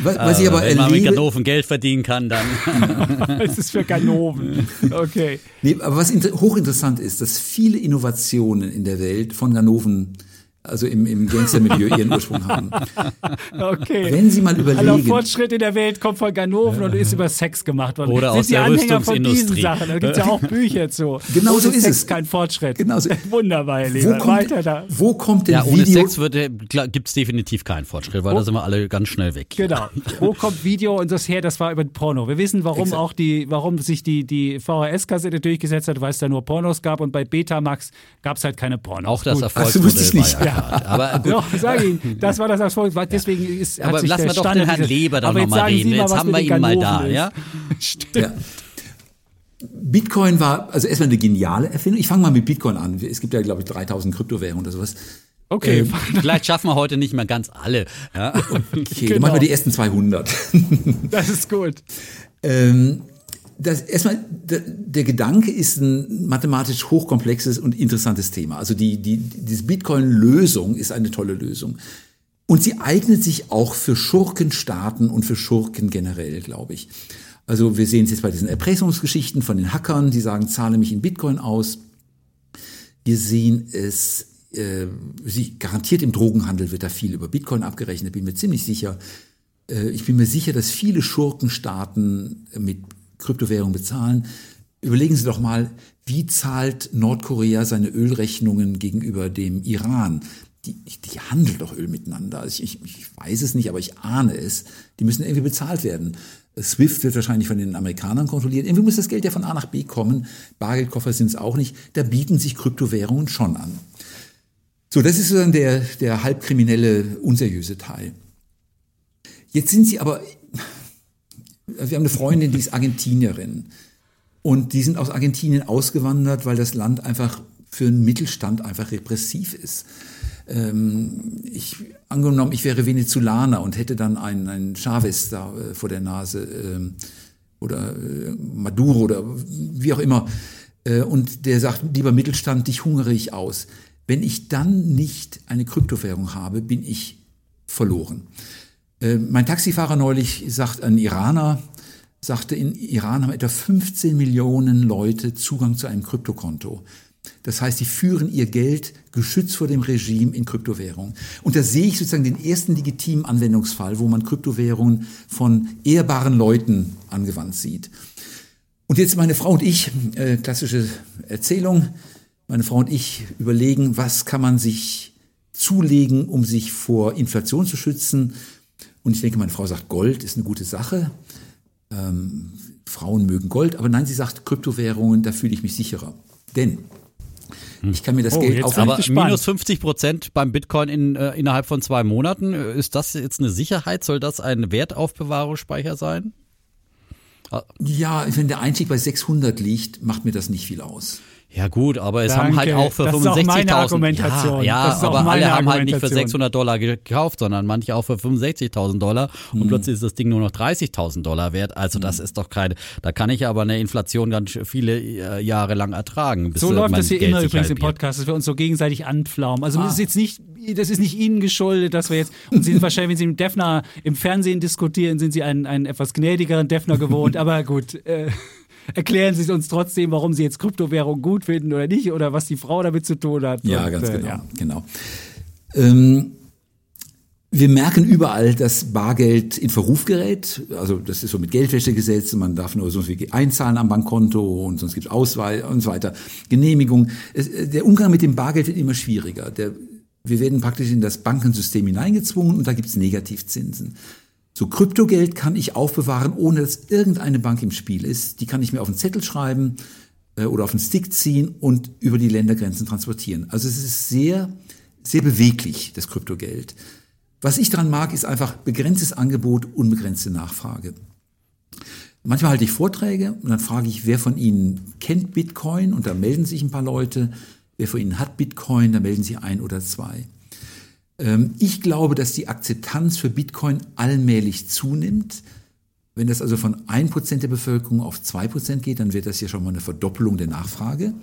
Was, was ich aber Wenn man mit Ganoven Geld verdienen kann, dann. *laughs* es ist für Ganoven. Okay. Nee, aber was hochinteressant ist, dass viele Innovationen in der Welt von Ganoven also im, im Gangstermilieu ihren Ursprung haben. Okay. Wenn Sie mal überlegen. Aller Fortschritt in der Welt kommt von Ganoven und ist über Sex gemacht worden. Oder Sind aus der Anhänger von diesen Sachen. Da gibt es ja auch Bücher zu. Genau so ist Sex es. kein Fortschritt. Genau so. *laughs* Wunderbar, Herr Wo kommt, Weiter da. Wo kommt denn ja, ohne Video? Sex gibt es definitiv keinen Fortschritt, weil wo? da sind wir alle ganz schnell weg. Genau. *laughs* Wo kommt Video und das her? Das war über Porno. Wir wissen, warum Exakt. auch die, warum sich die, die VHS-Kassette durchgesetzt hat, weil es da nur Pornos gab und bei Betamax gab es halt keine Pornos. Auch das Erfolgsmodell war ja. Aber *laughs* gut, doch, sag Ihnen, das war das Erfolg. Deswegen ist, Aber lassen wir doch den Herrn Leber doch nochmal reden. Jetzt haben wir ihn mal da, ja? *laughs* Stimmt. Ja. Bitcoin war also erstmal eine geniale Erfindung. Ich fange mal mit Bitcoin an. Es gibt ja, glaube ich, 3000 Kryptowährungen oder sowas. Okay, ähm, vielleicht schaffen wir heute nicht mehr ganz alle. Ja? Okay, genau. *laughs* dann machen wir die ersten 200. das ist gut. Ähm, das, erstmal, der, der Gedanke ist ein mathematisch hochkomplexes und interessantes Thema. Also die, die, diese Bitcoin-Lösung ist eine tolle Lösung. Und sie eignet sich auch für Schurkenstaaten und für Schurken generell, glaube ich. Also wir sehen es jetzt bei diesen Erpressungsgeschichten von den Hackern, die sagen, zahle mich in Bitcoin aus. Wir sehen es, äh, sie garantiert im Drogenhandel wird da viel über Bitcoin abgerechnet, bin mir ziemlich sicher. Äh, ich bin mir sicher, dass viele Schurkenstaaten mit Kryptowährung bezahlen. Überlegen Sie doch mal, wie zahlt Nordkorea seine Ölrechnungen gegenüber dem Iran? Die, die handeln doch Öl miteinander. Ich, ich, ich weiß es nicht, aber ich ahne es. Die müssen irgendwie bezahlt werden. SWIFT wird wahrscheinlich von den Amerikanern kontrolliert. Irgendwie muss das Geld ja von A nach B kommen. Bargeldkoffer sind es auch nicht. Da bieten sich Kryptowährungen schon an. So, das ist sozusagen der, der halbkriminelle, unseriöse Teil. Jetzt sind sie aber wir haben eine Freundin, die ist Argentinierin. Und die sind aus Argentinien ausgewandert, weil das Land einfach für einen Mittelstand einfach repressiv ist. Ähm, ich, angenommen, ich wäre Venezolaner und hätte dann einen, einen Chavez da äh, vor der Nase ähm, oder äh, Maduro oder wie auch immer. Äh, und der sagt, lieber Mittelstand, dich hungere ich aus. Wenn ich dann nicht eine Kryptowährung habe, bin ich verloren. Äh, mein Taxifahrer neulich sagt, ein Iraner sagte, in Iran haben etwa 15 Millionen Leute Zugang zu einem Kryptokonto. Das heißt, sie führen ihr Geld geschützt vor dem Regime in Kryptowährung. Und da sehe ich sozusagen den ersten legitimen Anwendungsfall, wo man Kryptowährungen von ehrbaren Leuten angewandt sieht. Und jetzt meine Frau und ich, äh, klassische Erzählung, meine Frau und ich überlegen, was kann man sich zulegen, um sich vor Inflation zu schützen und ich denke, meine Frau sagt, Gold ist eine gute Sache. Ähm, Frauen mögen Gold, aber nein, sie sagt, Kryptowährungen, da fühle ich mich sicherer. Denn ich kann mir das oh, Geld auf Aber minus 50 Prozent beim Bitcoin in, äh, innerhalb von zwei Monaten, ist das jetzt eine Sicherheit? Soll das ein Wertaufbewahrungsspeicher sein? Ja, wenn der Einstieg bei 600 liegt, macht mir das nicht viel aus. Ja gut, aber es Danke. haben halt auch für 65.000. Ja, ja aber alle haben halt nicht für 600 Dollar gekauft, sondern manche auch für 65.000 Dollar und hm. plötzlich ist das Ding nur noch 30.000 Dollar wert. Also das hm. ist doch keine, da kann ich aber eine Inflation ganz viele äh, Jahre lang ertragen. so läuft das hier Geld immer übrigens halbiert. im Podcast, dass wir uns so gegenseitig anpflaumen. Also ah. das ist jetzt nicht, das ist nicht Ihnen geschuldet, dass wir jetzt, und Sie sind *laughs* wahrscheinlich, wenn Sie mit Defner im Fernsehen diskutieren, sind Sie einen, einen etwas gnädigeren Defner gewohnt, *laughs* aber gut. Äh, erklären Sie uns trotzdem, warum Sie jetzt Kryptowährung gut finden oder nicht oder was die Frau damit zu tun hat. Ja, und, ganz äh, genau. Ja. genau. Ähm, wir merken überall, dass Bargeld in Verruf gerät. Also das ist so mit Geldwäschegesetz, man darf nur so viel einzahlen am Bankkonto und sonst gibt es Ausweis und so weiter, Genehmigung. Es, der Umgang mit dem Bargeld wird immer schwieriger. Der, wir werden praktisch in das Bankensystem hineingezwungen und da gibt es Negativzinsen. So Kryptogeld kann ich aufbewahren, ohne dass irgendeine Bank im Spiel ist. Die kann ich mir auf einen Zettel schreiben äh, oder auf einen Stick ziehen und über die Ländergrenzen transportieren. Also es ist sehr, sehr beweglich, das Kryptogeld. Was ich daran mag, ist einfach begrenztes Angebot, unbegrenzte Nachfrage. Manchmal halte ich Vorträge und dann frage ich, wer von Ihnen kennt Bitcoin und da melden sich ein paar Leute. Wer von Ihnen hat Bitcoin, da melden sich ein oder zwei. Ähm, ich glaube, dass die Akzeptanz für Bitcoin allmählich zunimmt. Wenn das also von 1% der Bevölkerung auf 2% geht, dann wäre das ja schon mal eine Verdoppelung der Nachfrage.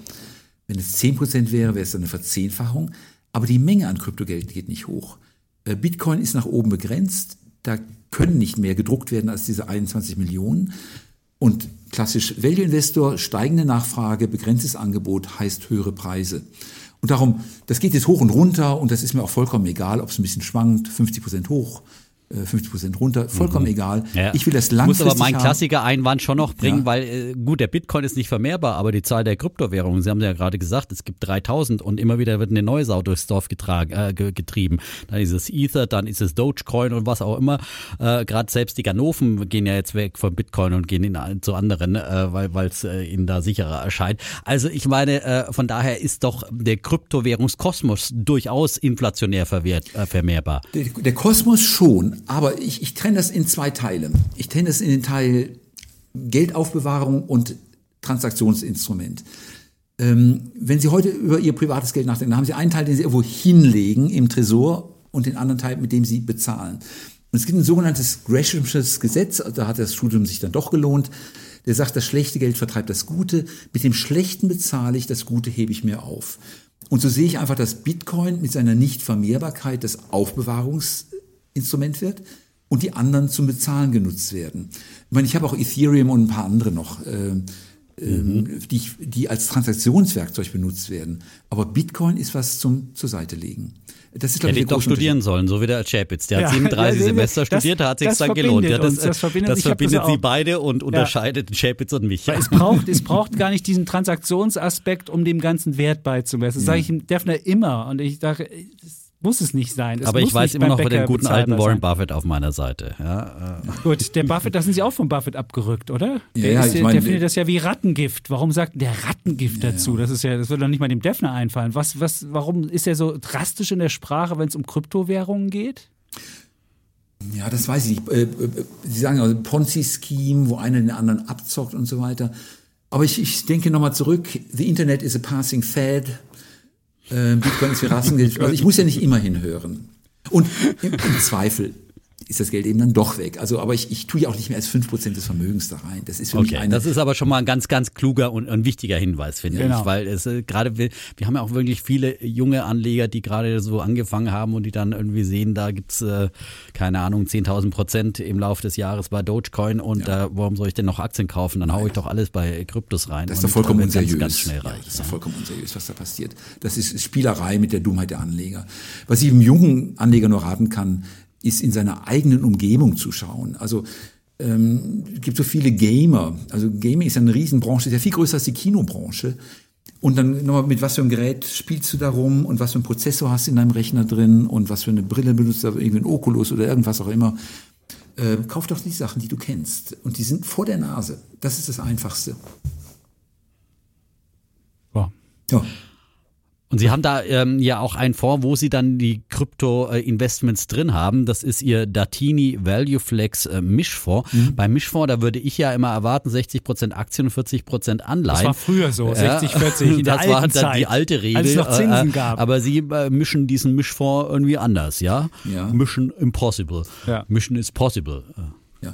Wenn es 10% wäre, wäre es dann eine Verzehnfachung. Aber die Menge an Kryptogeld geht nicht hoch. Äh, Bitcoin ist nach oben begrenzt. Da können nicht mehr gedruckt werden als diese 21 Millionen. Und klassisch Value Investor, steigende Nachfrage, begrenztes Angebot heißt höhere Preise. Und darum, das geht jetzt hoch und runter und das ist mir auch vollkommen egal, ob es ein bisschen schwankt, 50 Prozent hoch, 50 äh, Prozent runter, vollkommen mhm. egal. Ja. Ich will das langfristig Muss aber mein Klassiker-Einwand schon noch bringen, ja. weil äh, gut, der Bitcoin ist nicht vermehrbar, aber die Zahl der Kryptowährungen, Sie haben ja gerade gesagt, es gibt 3000 und immer wieder wird eine neue Sau durchs Dorf getragen, äh, getrieben. Dann ist es Ether, dann ist es Dogecoin und was auch immer. Äh, gerade selbst die Ganoven gehen ja jetzt weg von Bitcoin und gehen in, zu anderen, äh, weil es äh, ihnen da sicherer erscheint. Also ich meine, äh, von daher ist doch der Kryptowährungskosmos durchaus inflationär verwehrt, äh, vermehrbar. Der, der Kosmos schon, aber ich, ich trenne das in zwei Teile. Ich trenne es in den Teil Geldaufbewahrung und Transaktionsinstrument. Ähm, wenn Sie heute über Ihr privates Geld nachdenken, dann haben Sie einen Teil, den Sie irgendwo hinlegen im Tresor und den anderen Teil, mit dem Sie bezahlen. Und es gibt ein sogenanntes Greshamsches Gesetz, da hat das Studium sich dann doch gelohnt. der sagt, das schlechte Geld vertreibt das Gute, mit dem Schlechten bezahle ich, das Gute hebe ich mir auf. Und so sehe ich einfach, dass Bitcoin mit seiner Nichtvermehrbarkeit das Aufbewahrungsinstrument wird und die anderen zum Bezahlen genutzt werden. Ich meine, ich habe auch Ethereum und ein paar andere noch. Äh, mhm. die, die als Transaktionswerkzeug benutzt werden. Aber Bitcoin ist was zum zur Seite legen. Das ist, glaube ich, doch studieren sollen, so wie der Chapitz. Der ja, hat *laughs* 37 ja, Semester das, studiert, da hat sich dann gelohnt. Ja, das, das verbindet, das verbindet sie beide und unterscheidet Chapitz und mich. Weil es braucht, es braucht gar nicht diesen Transaktionsaspekt, um dem ganzen Wert beizumessen. Das sage ich dem Defner immer. Und ich dachte, muss es nicht sein. Es Aber ich weiß immer noch Bäcker den guten alten Warren sein. Buffett auf meiner Seite. Ja, äh. Gut, der Buffett, da sind Sie auch von Buffett abgerückt, oder? Der, ja, ist, ich mein, der findet das ja wie Rattengift. Warum sagt der Rattengift ja, dazu? Das ist ja, das würde doch nicht mal dem Defner einfallen. Was, was, warum ist er so drastisch in der Sprache, wenn es um Kryptowährungen geht? Ja, das weiß ich nicht. Äh, äh, Sie sagen also Ponzi-Scheme, wo einer den anderen abzockt und so weiter. Aber ich, ich denke nochmal zurück. The Internet is a passing fad. Äh, Bitcoin ist für Rassengeld. *laughs* Also ich muss ja nicht immer hinhören. Und im, im Zweifel ist das Geld eben dann doch weg. Also, aber ich, ich tue ja auch nicht mehr als fünf Prozent des Vermögens da rein. Das ist für okay, mich eine. Das ist aber schon mal ein ganz, ganz kluger und ein wichtiger Hinweis, finde genau. ich. Weil es äh, gerade, wir, wir haben ja auch wirklich viele junge Anleger, die gerade so angefangen haben und die dann irgendwie sehen, da gibt's äh, keine Ahnung, 10.000 Prozent im Laufe des Jahres bei Dogecoin und ja. äh, warum soll ich denn noch Aktien kaufen? Dann haue ich doch alles bei Kryptos rein. Das ist doch vollkommen unseriös. Ganz, ganz schnell reich, ja, das ist doch vollkommen unseriös, was da passiert. Das ist Spielerei mit der Dummheit der Anleger. Was ich einem jungen Anleger nur raten kann, ist in seiner eigenen Umgebung zu schauen. Also ähm, es gibt so viele Gamer. Also Gaming ist eine Riesenbranche, ist ja viel größer als die Kinobranche. Und dann nochmal, mit was für einem Gerät spielst du da rum und was für einen Prozessor hast du in deinem Rechner drin und was für eine Brille benutzt du, irgendwie ein Oculus oder irgendwas auch immer. Äh, kauf doch die Sachen, die du kennst. Und die sind vor der Nase. Das ist das Einfachste. Ja. ja. Und Sie haben da ähm, ja auch einen Fonds, wo Sie dann die Krypto-Investments drin haben. Das ist Ihr Datini Value Flex äh, Mischfonds. Mhm. Beim Mischfonds, da würde ich ja immer erwarten, 60 Prozent Aktien und 40 Prozent Anleihen. Das war früher so, 60, 40 *laughs* in der Das war dann Zeit, die alte Regel. Als es noch Zinsen äh, gab. Aber Sie äh, mischen diesen Mischfonds irgendwie anders, ja? ja. Mission impossible. Ja. Mission is possible. Ja.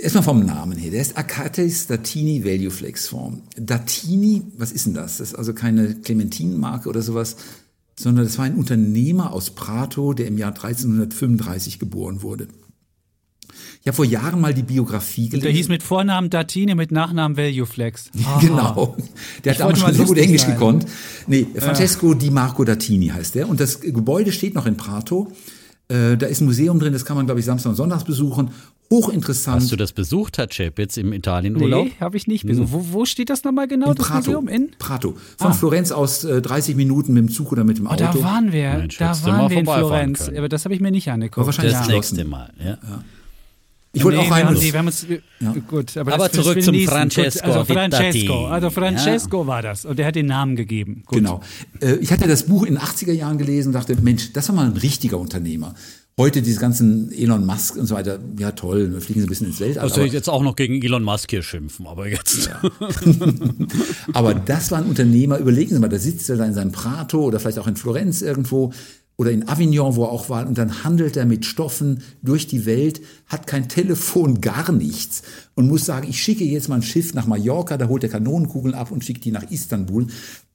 Erstmal vom Namen her. Der ist Akatis Datini Value Flex Fonds. Datini, was ist denn das? Das ist also keine Clementinenmarke oder sowas, sondern das war ein Unternehmer aus Prato, der im Jahr 1335 geboren wurde. Ich habe vor Jahren mal die Biografie gelesen. Der hieß mit Vornamen Datini, mit Nachnamen Value Flex. *laughs* genau. Der hat damals schon so gut Englisch sein. gekonnt. Nee, Francesco ja. Di Marco Datini heißt der. Und das Gebäude steht noch in Prato. Äh, da ist ein Museum drin, das kann man, glaube ich, Samstag und Sonntags besuchen. Hochinteressant. Hast du das besucht, Herr Chip, jetzt im Italienurlaub? Nee, habe ich nicht besucht. Wo, wo steht das nochmal genau, in das Prato. Museum? In? Prato. Von ah. Florenz aus äh, 30 Minuten mit dem Zug oder mit dem Auto. Oh, da waren wir, Mensch, da waren wir in Florenz. Können. Aber das habe ich mir nicht angeguckt. wahrscheinlich das nächste Mal, ja. ja. Ich wollte nee, auch rein. Wir haben uns, ja. gut, aber, aber zurück zum Francesco. Also Francesco, also Francesco ja. war das und der hat den Namen gegeben. Gut. Genau. Äh, ich hatte das Buch in den 80er Jahren gelesen und dachte, Mensch, das war mal ein richtiger Unternehmer. Heute diese ganzen Elon Musk und so weiter, ja toll, wir fliegen so ein bisschen ins Weltall. Also ich jetzt auch noch gegen Elon Musk hier schimpfen, aber jetzt. Ja. *laughs* aber das war ein Unternehmer, überlegen Sie mal, da sitzt er da in seinem Prato oder vielleicht auch in Florenz irgendwo oder in Avignon, wo er auch war, und dann handelt er mit Stoffen durch die Welt, hat kein Telefon, gar nichts und muss sagen, ich schicke jetzt mal ein Schiff nach Mallorca, da holt er Kanonenkugeln ab und schickt die nach Istanbul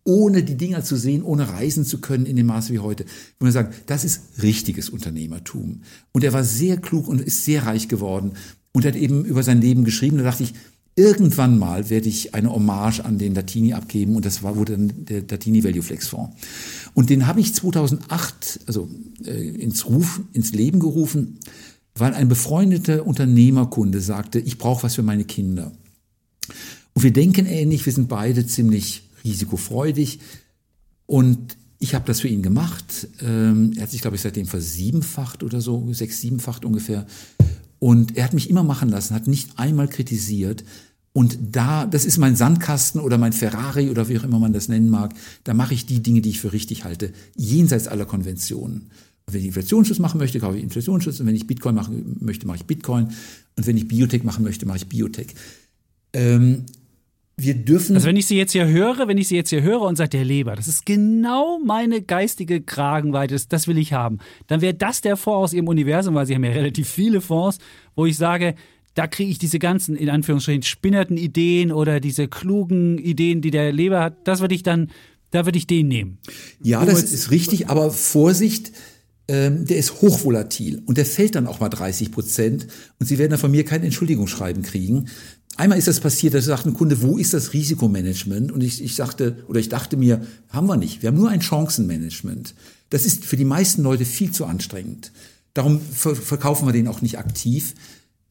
ohne die Dinger zu sehen, ohne reisen zu können in dem Maße wie heute. Ich würde sagen, das ist richtiges Unternehmertum. Und er war sehr klug und ist sehr reich geworden und hat eben über sein Leben geschrieben. Da dachte ich, irgendwann mal werde ich eine Hommage an den Latini abgeben und das war wurde dann der Latini Value Flex Fonds. Und den habe ich 2008 also äh, ins Ruf ins Leben gerufen, weil ein befreundeter Unternehmerkunde sagte, ich brauche was für meine Kinder. Und wir denken ähnlich, wir sind beide ziemlich risikofreudig. Und ich habe das für ihn gemacht. Ähm, er hat sich, glaube ich, seitdem versiebenfacht oder so, sechs, siebenfacht ungefähr. Und er hat mich immer machen lassen, hat nicht einmal kritisiert. Und da, das ist mein Sandkasten oder mein Ferrari oder wie auch immer man das nennen mag, da mache ich die Dinge, die ich für richtig halte, jenseits aller Konventionen. Wenn ich Inflationsschutz machen möchte, kaufe ich Inflationsschutz. Und wenn ich Bitcoin machen möchte, mache ich Bitcoin. Und wenn ich Biotech machen möchte, mache ich Biotech. Ähm, wir dürfen. Also wenn ich sie jetzt hier höre, wenn ich sie jetzt hier höre und sage, der Leber, das ist genau meine geistige Kragenweite, das, das will ich haben, dann wäre das der Fonds aus ihrem Universum, weil sie haben ja relativ viele Fonds, wo ich sage, da kriege ich diese ganzen, in Anführungsstrichen, spinnerten Ideen oder diese klugen Ideen, die der Leber hat, das würde ich dann, da würde ich den nehmen. Ja, das ist richtig, aber Vorsicht, ähm, der ist hochvolatil und der fällt dann auch mal 30 Prozent und Sie werden dann von mir kein Entschuldigungsschreiben kriegen. Einmal ist das passiert, da sagt ein Kunde, wo ist das Risikomanagement? Und ich, ich sagte, oder ich dachte mir, haben wir nicht. Wir haben nur ein Chancenmanagement. Das ist für die meisten Leute viel zu anstrengend. Darum verkaufen wir den auch nicht aktiv.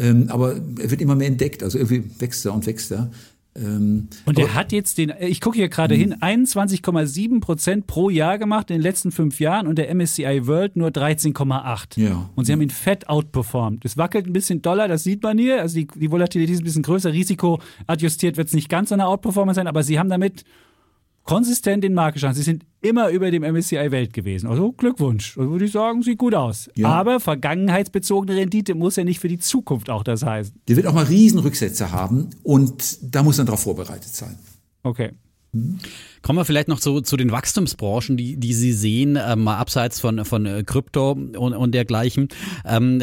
Ähm, aber er wird immer mehr entdeckt. Also irgendwie wächst er und wächst er. Ähm, und er hat jetzt den, ich gucke hier gerade hin, 21,7 Prozent pro Jahr gemacht in den letzten fünf Jahren und der MSCI World nur 13,8. Ja. Und sie haben ihn fett outperformed. Es wackelt ein bisschen doller, das sieht man hier. Also die, die Volatilität ist ein bisschen größer, Risiko adjustiert wird es nicht ganz so eine Outperformance sein, aber sie haben damit konsistent den Markt geschlagen. Sie sind immer über dem MSCI Welt gewesen. Also Glückwunsch. Also würde ich sagen, sieht gut aus. Ja. Aber vergangenheitsbezogene Rendite muss ja nicht für die Zukunft auch das heißen. Der wird auch mal Riesenrücksätze haben und da muss man darauf vorbereitet sein. Okay. Kommen wir vielleicht noch zu, zu den Wachstumsbranchen, die, die Sie sehen, äh, mal abseits von, von äh, Krypto und, und dergleichen. Ähm,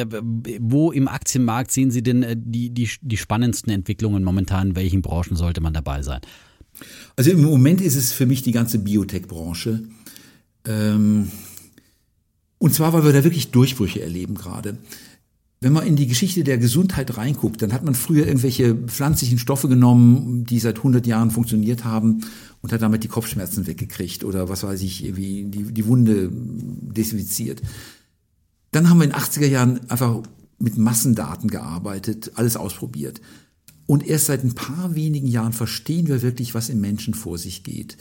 wo im Aktienmarkt sehen Sie denn äh, die, die, die spannendsten Entwicklungen momentan? In welchen Branchen sollte man dabei sein? Also im Moment ist es für mich die ganze Biotech-Branche. Ähm, und zwar, weil wir da wirklich Durchbrüche erleben gerade. Wenn man in die Geschichte der Gesundheit reinguckt, dann hat man früher irgendwelche pflanzlichen Stoffe genommen, die seit 100 Jahren funktioniert haben und hat damit die Kopfschmerzen weggekriegt oder was weiß ich, irgendwie die, die Wunde desinfiziert. Dann haben wir in den 80er Jahren einfach mit Massendaten gearbeitet, alles ausprobiert. Und erst seit ein paar wenigen Jahren verstehen wir wirklich, was im Menschen vor sich geht.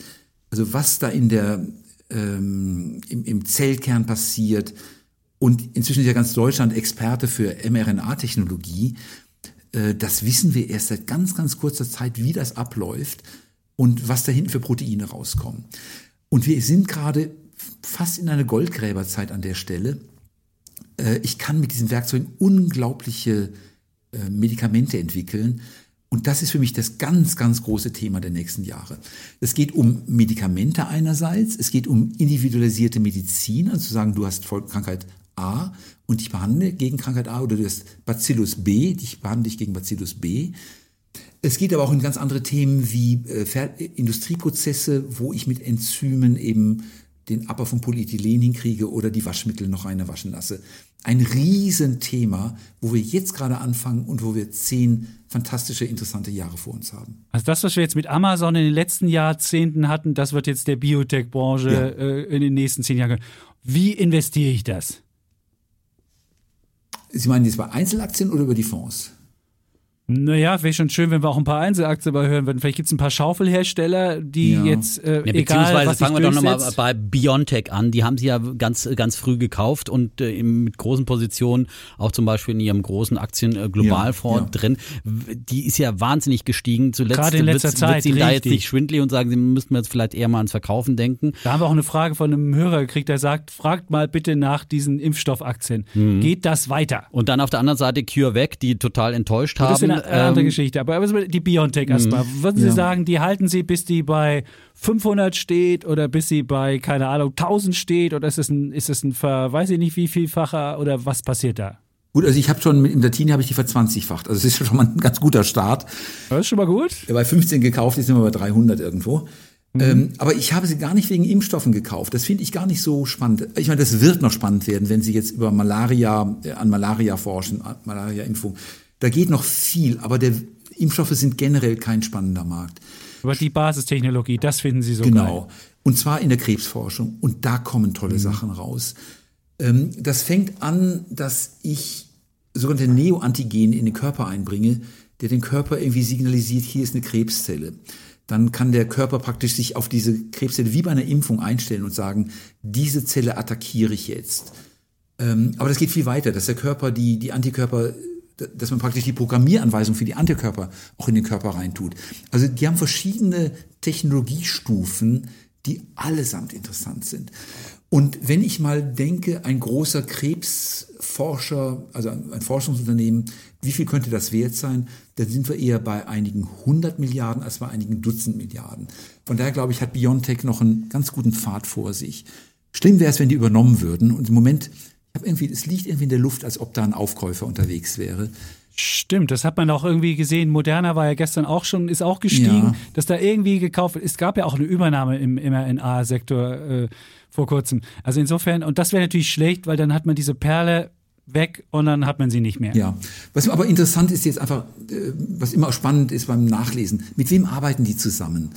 Also was da in der, ähm, im, im Zellkern passiert. Und inzwischen ist ja ganz Deutschland Experte für mRNA-Technologie. Äh, das wissen wir erst seit ganz, ganz kurzer Zeit, wie das abläuft und was da hinten für Proteine rauskommen. Und wir sind gerade fast in einer Goldgräberzeit an der Stelle. Äh, ich kann mit diesen Werkzeugen unglaubliche äh, Medikamente entwickeln. Und das ist für mich das ganz, ganz große Thema der nächsten Jahre. Es geht um Medikamente einerseits, es geht um individualisierte Medizin, also zu sagen, du hast Krankheit A und ich behandle gegen Krankheit A oder du hast Bacillus B, ich behandle dich gegen Bacillus B. Es geht aber auch in ganz andere Themen wie äh, Industrieprozesse, wo ich mit Enzymen eben den Abbau von Polyethylen hinkriege oder die Waschmittel noch reiner waschen lasse. Ein Riesenthema, wo wir jetzt gerade anfangen und wo wir zehn fantastische, interessante Jahre vor uns haben. Also das, was wir jetzt mit Amazon in den letzten Jahrzehnten hatten, das wird jetzt der Biotech-Branche ja. äh, in den nächsten zehn Jahren. Wie investiere ich das? Sie meinen jetzt bei Einzelaktien oder über die Fonds? Naja, wäre schon schön, wenn wir auch ein paar Einzelaktien mal hören würden. Vielleicht gibt es ein paar Schaufelhersteller, die ja. jetzt äh, ja, Beziehungsweise egal, fangen wir doch nochmal bei Biontech an. Die haben sie ja ganz, ganz früh gekauft und äh, mit großen Positionen, auch zum Beispiel in ihrem großen Aktien-Globalfonds äh, ja, drin. Die ist ja wahnsinnig gestiegen. Zuletzt Gerade in letzter Zeit. Wird sie da jetzt nicht schwindlig und sagen, sie müssten jetzt vielleicht eher mal ans Verkaufen denken. Da haben wir auch eine Frage von einem Hörer gekriegt, der sagt, fragt mal bitte nach diesen Impfstoffaktien. Mhm. Geht das weiter? Und dann auf der anderen Seite CureVac, die total enttäuscht haben eine ähm, andere Geschichte. Aber die Biontech erstmal. Mhm. Würden Sie ja. sagen, die halten Sie, bis die bei 500 steht oder bis sie bei, keine Ahnung, 1000 steht? Oder ist es ein, ist es ein, weiß ich nicht, wie vielfacher oder was passiert da? Gut, also ich habe schon in der Teenie habe ich die verzwanzigfacht. Also es ist *laughs* schon mal ein ganz guter Start. Das ist schon mal gut. Bei 15 gekauft, jetzt sind wir bei 300 irgendwo. Mhm. Ähm, aber ich habe sie gar nicht wegen Impfstoffen gekauft. Das finde ich gar nicht so spannend. Ich meine, das wird noch spannend werden, wenn Sie jetzt über Malaria, äh, an Malaria forschen, Malaria-Impfung. Da geht noch viel, aber der Impfstoffe sind generell kein spannender Markt. Aber die Basistechnologie, das finden Sie so Genau. Geil. Und zwar in der Krebsforschung. Und da kommen tolle mhm. Sachen raus. Ähm, das fängt an, dass ich sogenannte Neoantigen in den Körper einbringe, der den Körper irgendwie signalisiert, hier ist eine Krebszelle. Dann kann der Körper praktisch sich auf diese Krebszelle wie bei einer Impfung einstellen und sagen, diese Zelle attackiere ich jetzt. Ähm, aber das geht viel weiter, dass der Körper die, die Antikörper dass man praktisch die Programmieranweisung für die Antikörper auch in den Körper reintut. Also die haben verschiedene Technologiestufen, die allesamt interessant sind. Und wenn ich mal denke, ein großer Krebsforscher, also ein Forschungsunternehmen, wie viel könnte das wert sein? Dann sind wir eher bei einigen hundert Milliarden als bei einigen Dutzend Milliarden. Von daher glaube ich, hat Biontech noch einen ganz guten Pfad vor sich. Schlimm wäre es, wenn die übernommen würden. Und im Moment ich habe irgendwie, es liegt irgendwie in der Luft, als ob da ein Aufkäufer unterwegs wäre. Stimmt, das hat man auch irgendwie gesehen. Moderna war ja gestern auch schon, ist auch gestiegen, ja. dass da irgendwie gekauft wird. Es gab ja auch eine Übernahme im mRNA-Sektor äh, vor kurzem. Also insofern, und das wäre natürlich schlecht, weil dann hat man diese Perle weg und dann hat man sie nicht mehr. Ja, was aber interessant ist jetzt einfach, äh, was immer spannend ist beim Nachlesen, mit wem arbeiten die zusammen?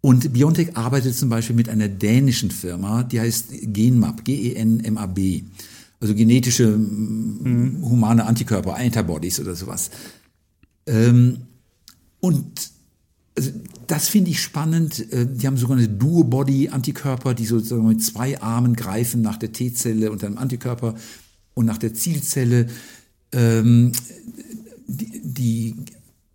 Und Biontech arbeitet zum Beispiel mit einer dänischen Firma, die heißt Genmab, G-E-N-M-A-B also genetische mhm. humane Antikörper, Antibodies oder sowas. Ähm, und also das finde ich spannend. Äh, die haben sogenannte Duo-Body-Antikörper, die sozusagen mit zwei Armen greifen nach der T-Zelle und einem Antikörper und nach der Zielzelle. Ähm, die, die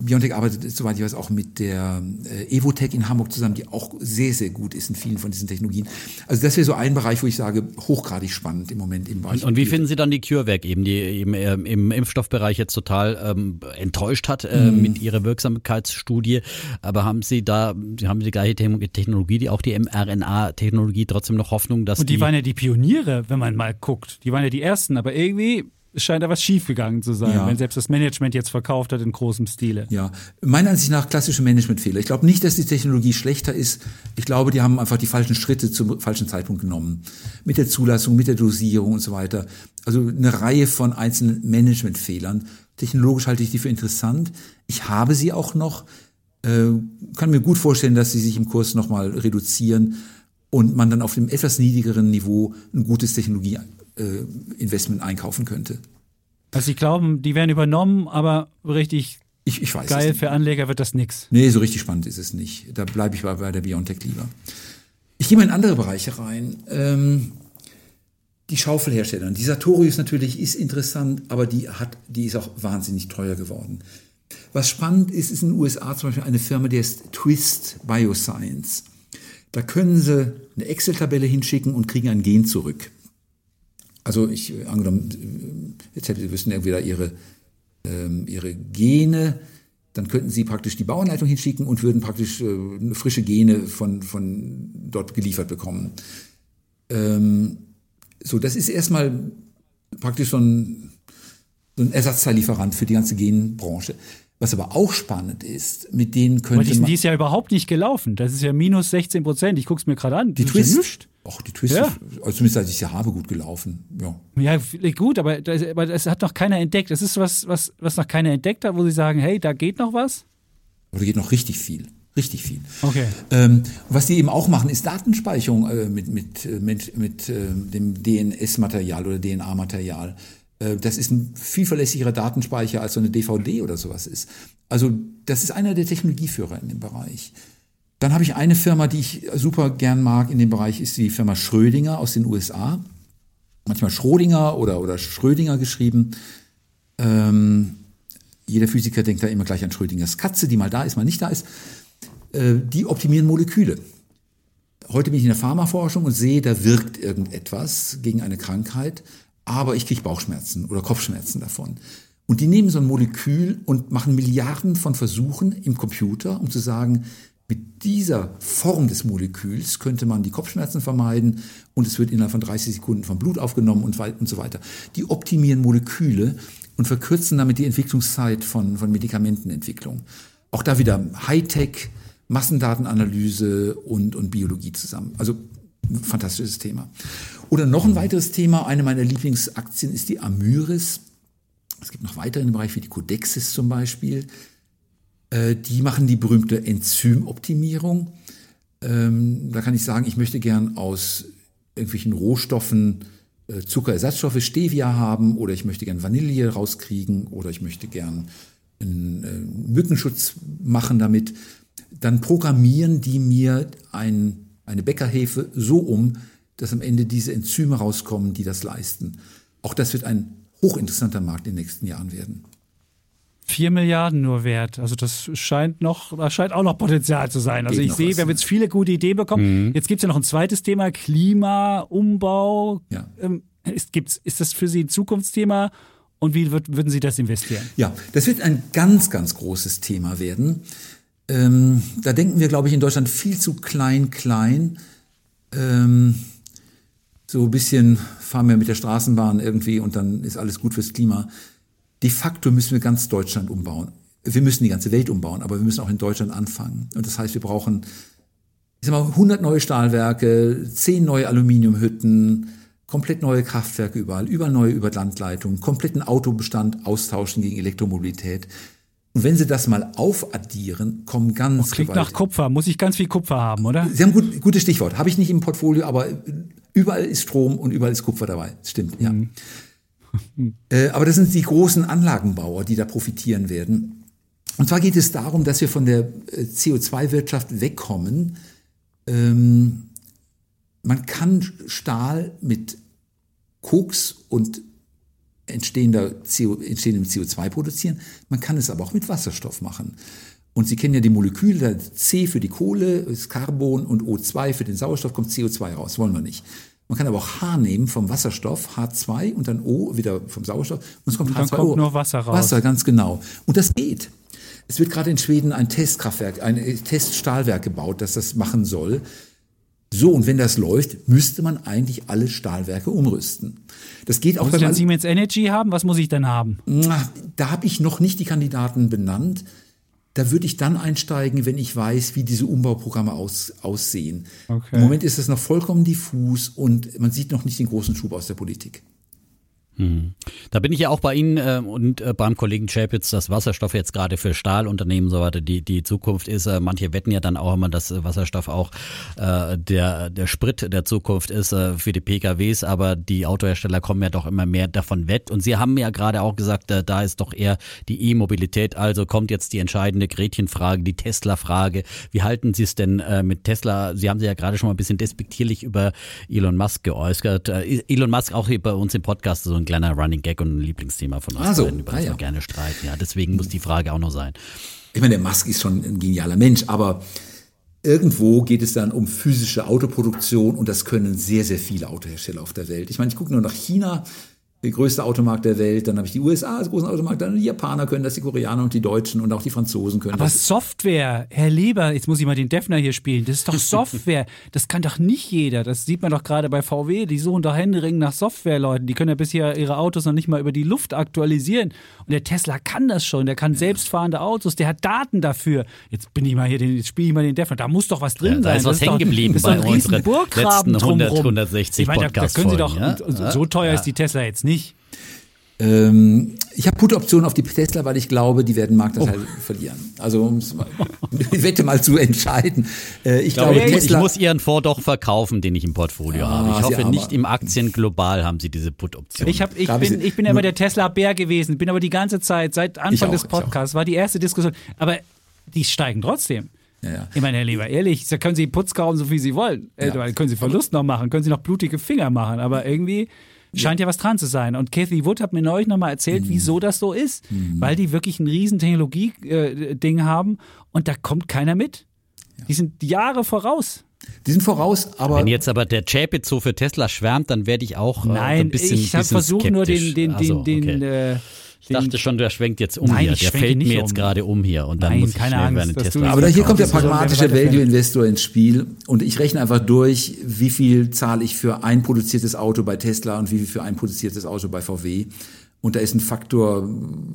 Biontech arbeitet, soweit ich weiß, auch mit der äh, Evotech in Hamburg zusammen, die auch sehr, sehr gut ist in vielen von diesen Technologien. Also das wäre so ein Bereich, wo ich sage, hochgradig spannend im Moment im Bereich. Und, und wie finden Sie dann die CureVac eben, die eben äh, im Impfstoffbereich jetzt total ähm, enttäuscht hat äh, mm. mit ihrer Wirksamkeitsstudie? Aber haben Sie da, Sie haben die gleiche Technologie, die auch die mRNA-Technologie trotzdem noch Hoffnung, dass Und die, die waren ja die Pioniere, wenn man mal guckt. Die waren ja die ersten, aber irgendwie es scheint da was schiefgegangen zu sein, ja. wenn selbst das Management jetzt verkauft hat in großem Stile. Ja, meiner Ansicht nach klassische Managementfehler. Ich glaube nicht, dass die Technologie schlechter ist. Ich glaube, die haben einfach die falschen Schritte zum falschen Zeitpunkt genommen. Mit der Zulassung, mit der Dosierung und so weiter. Also eine Reihe von einzelnen Managementfehlern. Technologisch halte ich die für interessant. Ich habe sie auch noch. Äh, kann mir gut vorstellen, dass sie sich im Kurs nochmal reduzieren und man dann auf dem etwas niedrigeren Niveau ein gutes Technologie Investment einkaufen könnte. Also Sie glauben, die werden übernommen, aber richtig ich, ich weiß geil für Anleger wird das nix. Nee, so richtig spannend ist es nicht. Da bleibe ich bei, bei der Biontech lieber. Ich gehe mal in andere Bereiche rein. Ähm, die Schaufelhersteller. Die Sartorius natürlich ist interessant, aber die hat, die ist auch wahnsinnig teuer geworden. Was spannend ist, ist in den USA zum Beispiel eine Firma, die heißt Twist Bioscience. Da können Sie eine Excel-Tabelle hinschicken und kriegen ein Gen zurück. Also ich äh, angenommen, äh, jetzt Sie wüssten irgendwie da Ihre, ähm, Ihre Gene, dann könnten Sie praktisch die Bauanleitung hinschicken und würden praktisch äh, frische Gene von, von dort geliefert bekommen. Ähm, so, das ist erstmal praktisch so ein, so ein Ersatzteillieferant für die ganze Genbranche. Was aber auch spannend ist, mit denen könnte die, man... Die ist ja überhaupt nicht gelaufen. Das ist ja minus 16 Prozent. Ich gucke es mir gerade an. Die Twist? Ja Ach, die Twist, ja. also zumindest als ich sie habe, gut gelaufen. Ja, ja gut, aber das, aber das hat noch keiner entdeckt. Das ist was, was, was noch keiner entdeckt hat, wo sie sagen, hey, da geht noch was? Aber da geht noch richtig viel. Richtig viel. Okay. Ähm, was die eben auch machen, ist Datenspeicherung äh, mit, mit, äh, mit, mit äh, dem DNS-Material oder DNA-Material. Äh, das ist ein viel verlässlicherer Datenspeicher als so eine DVD oder sowas ist. Also das ist einer der Technologieführer in dem Bereich. Dann habe ich eine Firma, die ich super gern mag in dem Bereich, ist die Firma Schrödinger aus den USA. Manchmal Schrödinger oder, oder Schrödinger geschrieben. Ähm, jeder Physiker denkt da immer gleich an Schrödingers Katze, die mal da ist, mal nicht da ist. Äh, die optimieren Moleküle. Heute bin ich in der Pharmaforschung und sehe, da wirkt irgendetwas gegen eine Krankheit aber ich kriege Bauchschmerzen oder Kopfschmerzen davon. Und die nehmen so ein Molekül und machen Milliarden von Versuchen im Computer, um zu sagen, mit dieser Form des Moleküls könnte man die Kopfschmerzen vermeiden und es wird innerhalb von 30 Sekunden vom Blut aufgenommen und, und so weiter. Die optimieren Moleküle und verkürzen damit die Entwicklungszeit von, von Medikamentenentwicklung. Auch da wieder Hightech, Massendatenanalyse und, und Biologie zusammen. Also fantastisches Thema. Oder noch ein weiteres Thema, eine meiner Lieblingsaktien ist die Amyris. Es gibt noch weitere dem Bereich wie die Codexis zum Beispiel. Äh, die machen die berühmte Enzymoptimierung. Ähm, da kann ich sagen, ich möchte gern aus irgendwelchen Rohstoffen äh, Zuckerersatzstoffe, Stevia haben oder ich möchte gern Vanille rauskriegen oder ich möchte gern einen äh, Mückenschutz machen damit. Dann programmieren die mir ein, eine Bäckerhefe so um, dass am Ende diese Enzyme rauskommen, die das leisten. Auch das wird ein hochinteressanter Markt in den nächsten Jahren werden. Vier Milliarden nur wert. Also das scheint noch, da scheint auch noch Potenzial zu sein. Also Geht ich sehe, wir haben jetzt viele gute Ideen bekommen. Mhm. Jetzt gibt es ja noch ein zweites Thema, Klima, Umbau. Ja. Ähm, ist, gibt's, ist das für Sie ein Zukunftsthema? Und wie wird, würden Sie das investieren? Ja, das wird ein ganz, ganz großes Thema werden. Ähm, da denken wir, glaube ich, in Deutschland viel zu klein, klein. Ähm, so ein bisschen fahren wir mit der Straßenbahn irgendwie und dann ist alles gut fürs Klima. De facto müssen wir ganz Deutschland umbauen. Wir müssen die ganze Welt umbauen, aber wir müssen auch in Deutschland anfangen. Und das heißt, wir brauchen ich sag mal, 100 neue Stahlwerke, 10 neue Aluminiumhütten, komplett neue Kraftwerke überall, überall neue Überlandleitungen, kompletten Autobestand austauschen gegen Elektromobilität. Und wenn Sie das mal aufaddieren, kommen ganz oh, Klingt gewaltig. nach Kupfer. Muss ich ganz viel Kupfer haben, oder? Sie haben gut, gutes Stichwort. Habe ich nicht im Portfolio, aber überall ist Strom und überall ist Kupfer dabei. Stimmt, ja. Äh, aber das sind die großen Anlagenbauer, die da profitieren werden. Und zwar geht es darum, dass wir von der äh, CO2-Wirtschaft wegkommen. Ähm, man kann Stahl mit Koks und entstehender CO, entstehendem CO2 produzieren. Man kann es aber auch mit Wasserstoff machen. Und Sie kennen ja die Moleküle, C für die Kohle, ist Carbon und O2 für den Sauerstoff, kommt CO2 raus. Wollen wir nicht. Man kann aber auch H nehmen vom Wasserstoff, H2 und dann O wieder vom Sauerstoff und es kommt und dann H2O. Kommt nur Wasser raus. Wasser, ganz genau. Und das geht. Es wird gerade in Schweden ein Testkraftwerk, ein Teststahlwerk gebaut, das das machen soll. So, und wenn das läuft, müsste man eigentlich alle Stahlwerke umrüsten. Das geht auch. Muss ich dann Siemens Energy haben? Was muss ich dann haben? Da habe ich noch nicht die Kandidaten benannt. Da würde ich dann einsteigen, wenn ich weiß, wie diese Umbauprogramme aus, aussehen. Okay. Im Moment ist das noch vollkommen diffus und man sieht noch nicht den großen Schub aus der Politik. Hm. Da bin ich ja auch bei Ihnen äh, und äh, beim Kollegen Chapitz, dass Wasserstoff jetzt gerade für Stahlunternehmen so weiter die, die Zukunft ist. Äh, manche wetten ja dann auch immer, dass Wasserstoff auch äh, der, der Sprit der Zukunft ist äh, für die PKWs, aber die Autohersteller kommen ja doch immer mehr davon wett. Und Sie haben ja gerade auch gesagt, äh, da ist doch eher die E-Mobilität. Also kommt jetzt die entscheidende Gretchenfrage, die Tesla-Frage. Wie halten Sie es denn äh, mit Tesla? Sie haben sich ja gerade schon mal ein bisschen despektierlich über Elon Musk geäußert. Äh, Elon Musk auch hier bei uns im Podcast so ein kleiner Running Gag und ein Lieblingsthema von uns, also, über das ah, ja. wir gerne streiten. Ja, deswegen muss die Frage auch noch sein. Ich meine, der Musk ist schon ein genialer Mensch, aber irgendwo geht es dann um physische Autoproduktion und das können sehr, sehr viele Autohersteller auf der Welt. Ich meine, ich gucke nur nach China der größte Automarkt der Welt, dann habe ich die USA als großen Automarkt, dann die Japaner können das, die Koreaner und die Deutschen und auch die Franzosen können Aber das. Aber Software, Herr Lieber, jetzt muss ich mal den Defner hier spielen, das ist doch *laughs* Software, das kann doch nicht jeder, das sieht man doch gerade bei VW, die suchen doch händeringend nach Softwareleuten, die können ja bisher ihre Autos noch nicht mal über die Luft aktualisieren und der Tesla kann das schon, der kann selbstfahrende Autos, der hat Daten dafür. Jetzt bin ich mal hier, den, jetzt spiele ich mal den Defner, da muss doch was drin ja, da sein. Da ist was hängen geblieben bei unseren letzten 100, 160 ich meine, da, da können Sie doch, ja? so teuer ja. ist die Tesla jetzt nicht. Ähm, ich habe Put-Optionen auf die Tesla, weil ich glaube, die werden Marktanteil oh. verlieren. Also um es die *laughs* Wette mal zu entscheiden. Äh, ich, ich glaube, glaube Tesla, ich muss Ihren Fonds doch verkaufen, den ich im Portfolio ah, habe. Ich hoffe nicht im Aktien global haben Sie diese Put-Option. Ich, hab, ich, bin, ich bin immer der Tesla-Bär gewesen, bin aber die ganze Zeit, seit Anfang auch, des Podcasts, war die erste Diskussion. Aber die steigen trotzdem. Ja, ja. Ich meine, Herr Lieber, ehrlich, da können Sie Putz kaufen, so viel Sie wollen. Ja. Können Sie Verlust noch machen, können Sie noch blutige Finger machen, aber irgendwie Scheint ja. ja was dran zu sein. Und Kathy Wood hat mir neulich nochmal erzählt, mhm. wieso das so ist. Mhm. Weil die wirklich ein riesen Technologie-Ding äh, haben und da kommt keiner mit. Ja. Die sind Jahre voraus. Die sind voraus, aber. Wenn jetzt aber der Chapit so für Tesla schwärmt, dann werde ich auch äh, Nein, ein bisschen. Ich habe versucht, nur den, den, den, den, okay. äh, ich dachte schon, der schwenkt jetzt um Nein, hier. Der fällt mir jetzt um. gerade um hier und dann Nein, muss ich keine Angst, Tesla. Aber hier kommt der pragmatische Value-Investor ins Spiel und ich rechne einfach durch, wie viel zahle ich für ein produziertes Auto bei Tesla und wie viel für ein produziertes Auto bei VW. Und da ist ein Faktor,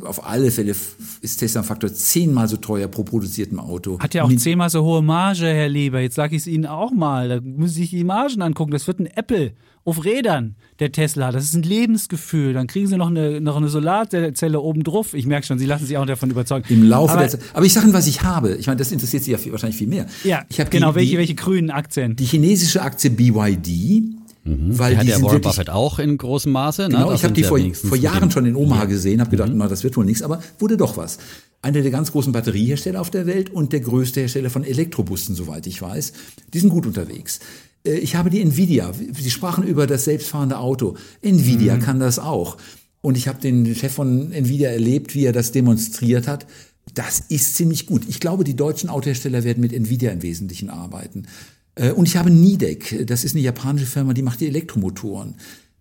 auf alle Fälle ist Tesla ein Faktor zehnmal so teuer pro produziertem Auto. Hat ja auch zehnmal so hohe Marge, Herr Lieber. Jetzt sage ich es Ihnen auch mal. Da müssen Sie sich die Margen angucken. Das wird ein Apple auf Rädern, der Tesla. Das ist ein Lebensgefühl. Dann kriegen Sie noch eine, noch eine Solarzelle oben drauf. Ich merke schon, Sie lassen sich auch davon überzeugen. Im Laufe aber, der Zeit. Aber ich sage Ihnen, was ich habe. Ich meine, das interessiert Sie ja viel, wahrscheinlich viel mehr. Ja, ich genau. Die, welche, welche grünen Aktien? Die chinesische Aktie BYD Mhm. Weil die hat der Warren Buffett auch in großem Maße. Ne? Genau, ich habe die vor, vor Jahren schon in Omaha gesehen, habe gedacht, mhm. na, das wird wohl nichts, aber wurde doch was. Einer der ganz großen Batteriehersteller auf der Welt und der größte Hersteller von Elektrobussen, soweit ich weiß. Die sind gut unterwegs. Äh, ich habe die Nvidia. Sie sprachen über das selbstfahrende Auto. Nvidia mhm. kann das auch. Und ich habe den Chef von Nvidia erlebt, wie er das demonstriert hat. Das ist ziemlich gut. Ich glaube, die deutschen Autohersteller werden mit Nvidia im Wesentlichen arbeiten. Äh, und ich habe Nidec, das ist eine japanische Firma, die macht die Elektromotoren.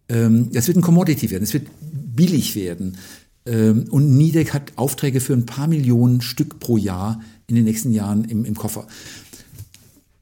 Ähm, das wird ein Commodity werden, es wird billig werden. Ähm, und Nidec hat Aufträge für ein paar Millionen Stück pro Jahr in den nächsten Jahren im, im Koffer.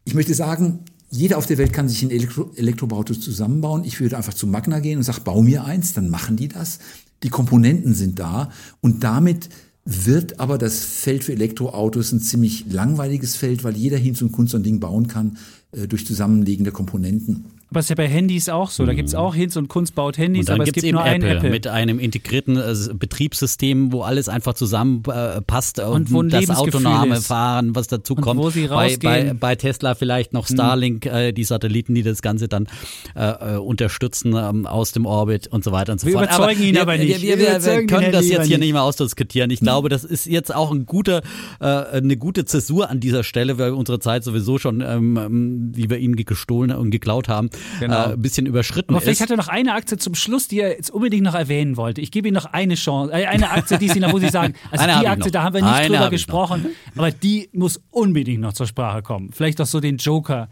Ich möchte sagen, jeder auf der Welt kann sich ein Elektro Elektroauto zusammenbauen. Ich würde einfach zu Magna gehen und sage, bau mir eins, dann machen die das. die Komponenten sind da und damit wird aber das Feld für Elektroautos ein ziemlich langweiliges Feld, weil jeder Hinz und Kunst so ein Ding bauen kann äh, durch Zusammenlegen der Komponenten. Aber es ist ja bei Handys auch so. Da gibt es auch Hinz und Kunst baut Handys, Und aber es gibt eben nur ein Apple, Apple. mit einem integrierten äh, Betriebssystem, wo alles einfach zusammenpasst äh, Und wo ein das autonome ist. Fahren, was dazu Und kommt. wo sie bei, bei, rausgehen. bei Tesla vielleicht noch Starlink, äh, die Satelliten, die das Ganze dann äh, äh, unterstützen ähm, aus dem Orbit und so weiter und so Wir fort. überzeugen ihn wir, aber nicht. wir, Wir wir, können das jetzt hier nicht. mehr ausdiskutieren. Ich glaube, das ist jetzt auch ein guter, äh, eine gute Zäsur an dieser Stelle, weil unsere Zeit sowieso schon, ähm, ähm, die wir ihnen gestohlen und geklaut haben, Genau. äh, ein bisschen überschritten Aber vielleicht ist. hat er noch eine Aktie zum Schluss, die er jetzt unbedingt noch erwähnen wollte. Ich gebe ihm noch eine Chance, äh, eine Aktie, die Sie noch, wo Sie sagen, *laughs* also Eine die ich Aktie, noch. da haben wir nicht Eine drüber ich gesprochen, aber die muss unbedingt noch zur Sprache kommen. Vielleicht auch so den Joker.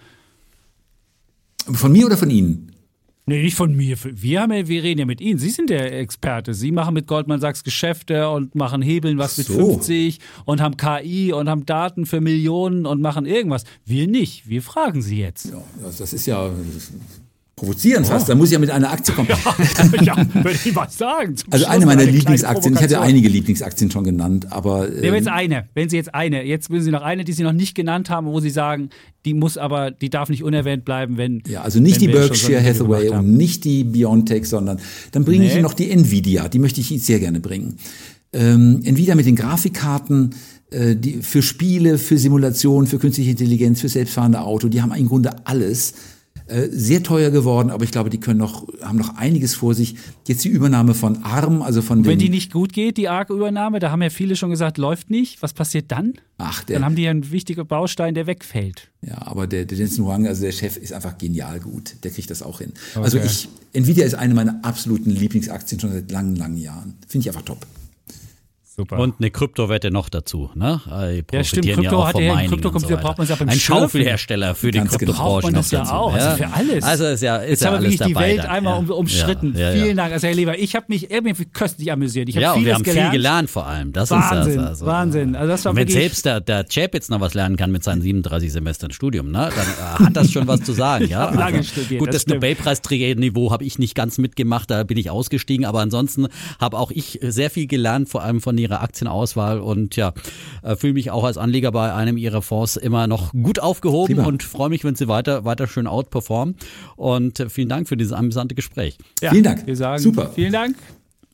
Von mir oder von Ihnen? Nee, nicht von mir. Wir, haben ja, wir reden ja mit Ihnen. Sie sind der Experte. Sie machen mit Goldman Sachs Geschäfte und machen Hebeln was mit So. 50 und haben KI und haben Daten für Millionen und machen irgendwas. Wir nicht. Wir fragen Sie jetzt. Ja, das ist ja provozieren fast. Da muss ich ja mit einer Aktie kommen. ja, *laughs* würde ich mal sagen. Zum Also Schluss eine meiner kleine Lieblingsaktien. Ich hatte einige Lieblingsaktien schon genannt, aber Nehmen wir ähm, jetzt eine. Wenn Sie jetzt eine, jetzt müssen Sie noch eine, die Sie noch nicht genannt haben, wo Sie sagen, die muss aber, die darf nicht unerwähnt bleiben, wenn. Ja, also nicht die so Berkshire Video Hathaway und nicht die Biontech, sondern dann bringe ich Nee. Ihnen noch die Nvidia. Die möchte ich Ihnen sehr gerne bringen. Ähm, Nvidia mit den Grafikkarten äh, die, für Spiele, für Simulation, für künstliche Intelligenz, für selbstfahrende Auto. Die haben im Grunde alles. Äh, sehr teuer geworden, aber ich glaube, die können noch, haben noch einiges vor sich. Jetzt die Übernahme von ARM, also von Wenn die nicht gut geht, die ARC-Übernahme, da haben ja viele schon gesagt, läuft nicht. Was passiert dann? ach, der, Dann haben die ja einen wichtigen Baustein, der wegfällt. Ja, aber der, der Jensen Huang, also der Chef, ist einfach genial gut. Der kriegt das auch hin. Also ich, Nvidia ist eine meiner absoluten Lieblingsaktien schon seit langen, langen Jahren. Finde ich einfach top. Super. Und eine Kryptowette noch dazu. Ne? Die Ja, stimmt. Krypto auch hat ja- Mining und so braucht man ja beim Ein. Schaufelhersteller für die Ganz genau. Kryptobranche Braucht man noch ja dazu. auch, also für alles. Also ist ja, ist Jetzt ja haben wir wirklich die Welt dann. einmal um, ja. umschritten. Ja, ja, Vielen ja. Dank, also Herr Leber. Ich habe mich irgendwie köstlich amüsiert. Ich habe Ja, und wir haben gelernt. viel gelernt vor allem. Das Wahnsinn, ist das. Also. Wahnsinn. Also das war Und wenn selbst der, der Chap jetzt noch was lernen kann mit seinen 37 Semestern Studium, ne, dann äh, hat das schon was zu sagen. Ja? hab *laughs* lange Also, studiert, gut, das das. Nobelpreisträgerniveau habe ich nicht ganz mitgemacht, da bin ich ausgestiegen, aber ansonsten habe auch ich sehr viel gelernt, vor allem von ihrer Aktienauswahl und ja, äh, fühle mich auch als Anleger bei einem ihrer Fonds immer noch gut aufgehoben Prima. und freue mich, wenn sie weiter, weiter schön outperformen. Und äh, vielen Dank für dieses amüsante Gespräch. Ja, Vielen Dank. Wir sagen Super. vielen Dank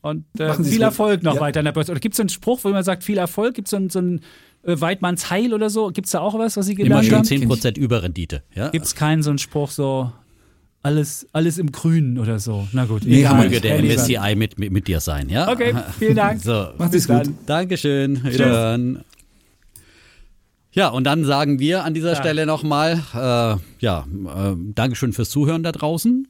und äh, viel gut. Erfolg noch Ja. weiter an der Börse. Oder gibt es so einen Spruch, wo man sagt, viel Erfolg? Gibt es so einen, so einen äh, Weidmanns Heil oder so? Gibt es da auch was, was Sie Immer gelernt schön haben? 10% Überrendite. Ja? Gibt es keinen so einen Spruch so, alles, alles im Grünen oder so? Na gut, Nee, egal. Möge der. MSCI mit, mit, mit dir sein, ja? Okay, vielen Dank. *laughs* So, Macht es gut. Dankeschön. Wiederhören. Ja, und dann sagen wir an dieser Stelle nochmal, äh, ja, äh, Dankeschön fürs Zuhören da draußen.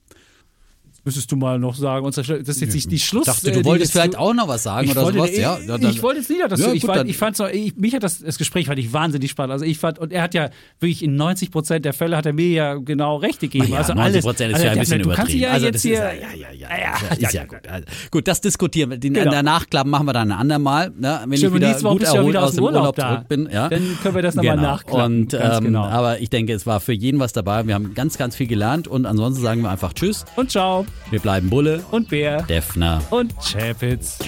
Müsstest du mal noch sagen, Schlu- das ist jetzt nicht die Schluss. Ich dachte, äh, du die wolltest vielleicht auch noch was sagen ich oder wollte, sowas. ich, ja, ich, dann- ich wollte jetzt nicht, dass Ja, du, ich, gut, fand, ich fand's noch, ich, mich hat das, das Gespräch fand ich wahnsinnig spannend. Also ich fand, und er hat ja wirklich in 90 Prozent der Fälle hat er mir ja genau recht gegeben. Ja, also 90 alles, Prozent ist also ja ein bisschen du kannst übertrieben. ja also jetzt das hier, ist ja, ja, ja, ja, ist ja, gut. Also, gut, das diskutieren wir. Den, Genau. Der Nachklapp machen wir dann ein andermal, ne, wenn Stimmt, ich wieder gut erholt wieder aus dem Urlaub da. zurück bin. Ja. Dann können wir das nochmal genau. nachklappen, Und, ähm, genau. Aber ich denke, es war für jeden was dabei. Wir haben ganz, ganz viel gelernt und ansonsten sagen wir einfach Tschüss. Und ciao. Wir bleiben Bulle, Und Bär. Defner. Und Chapitz.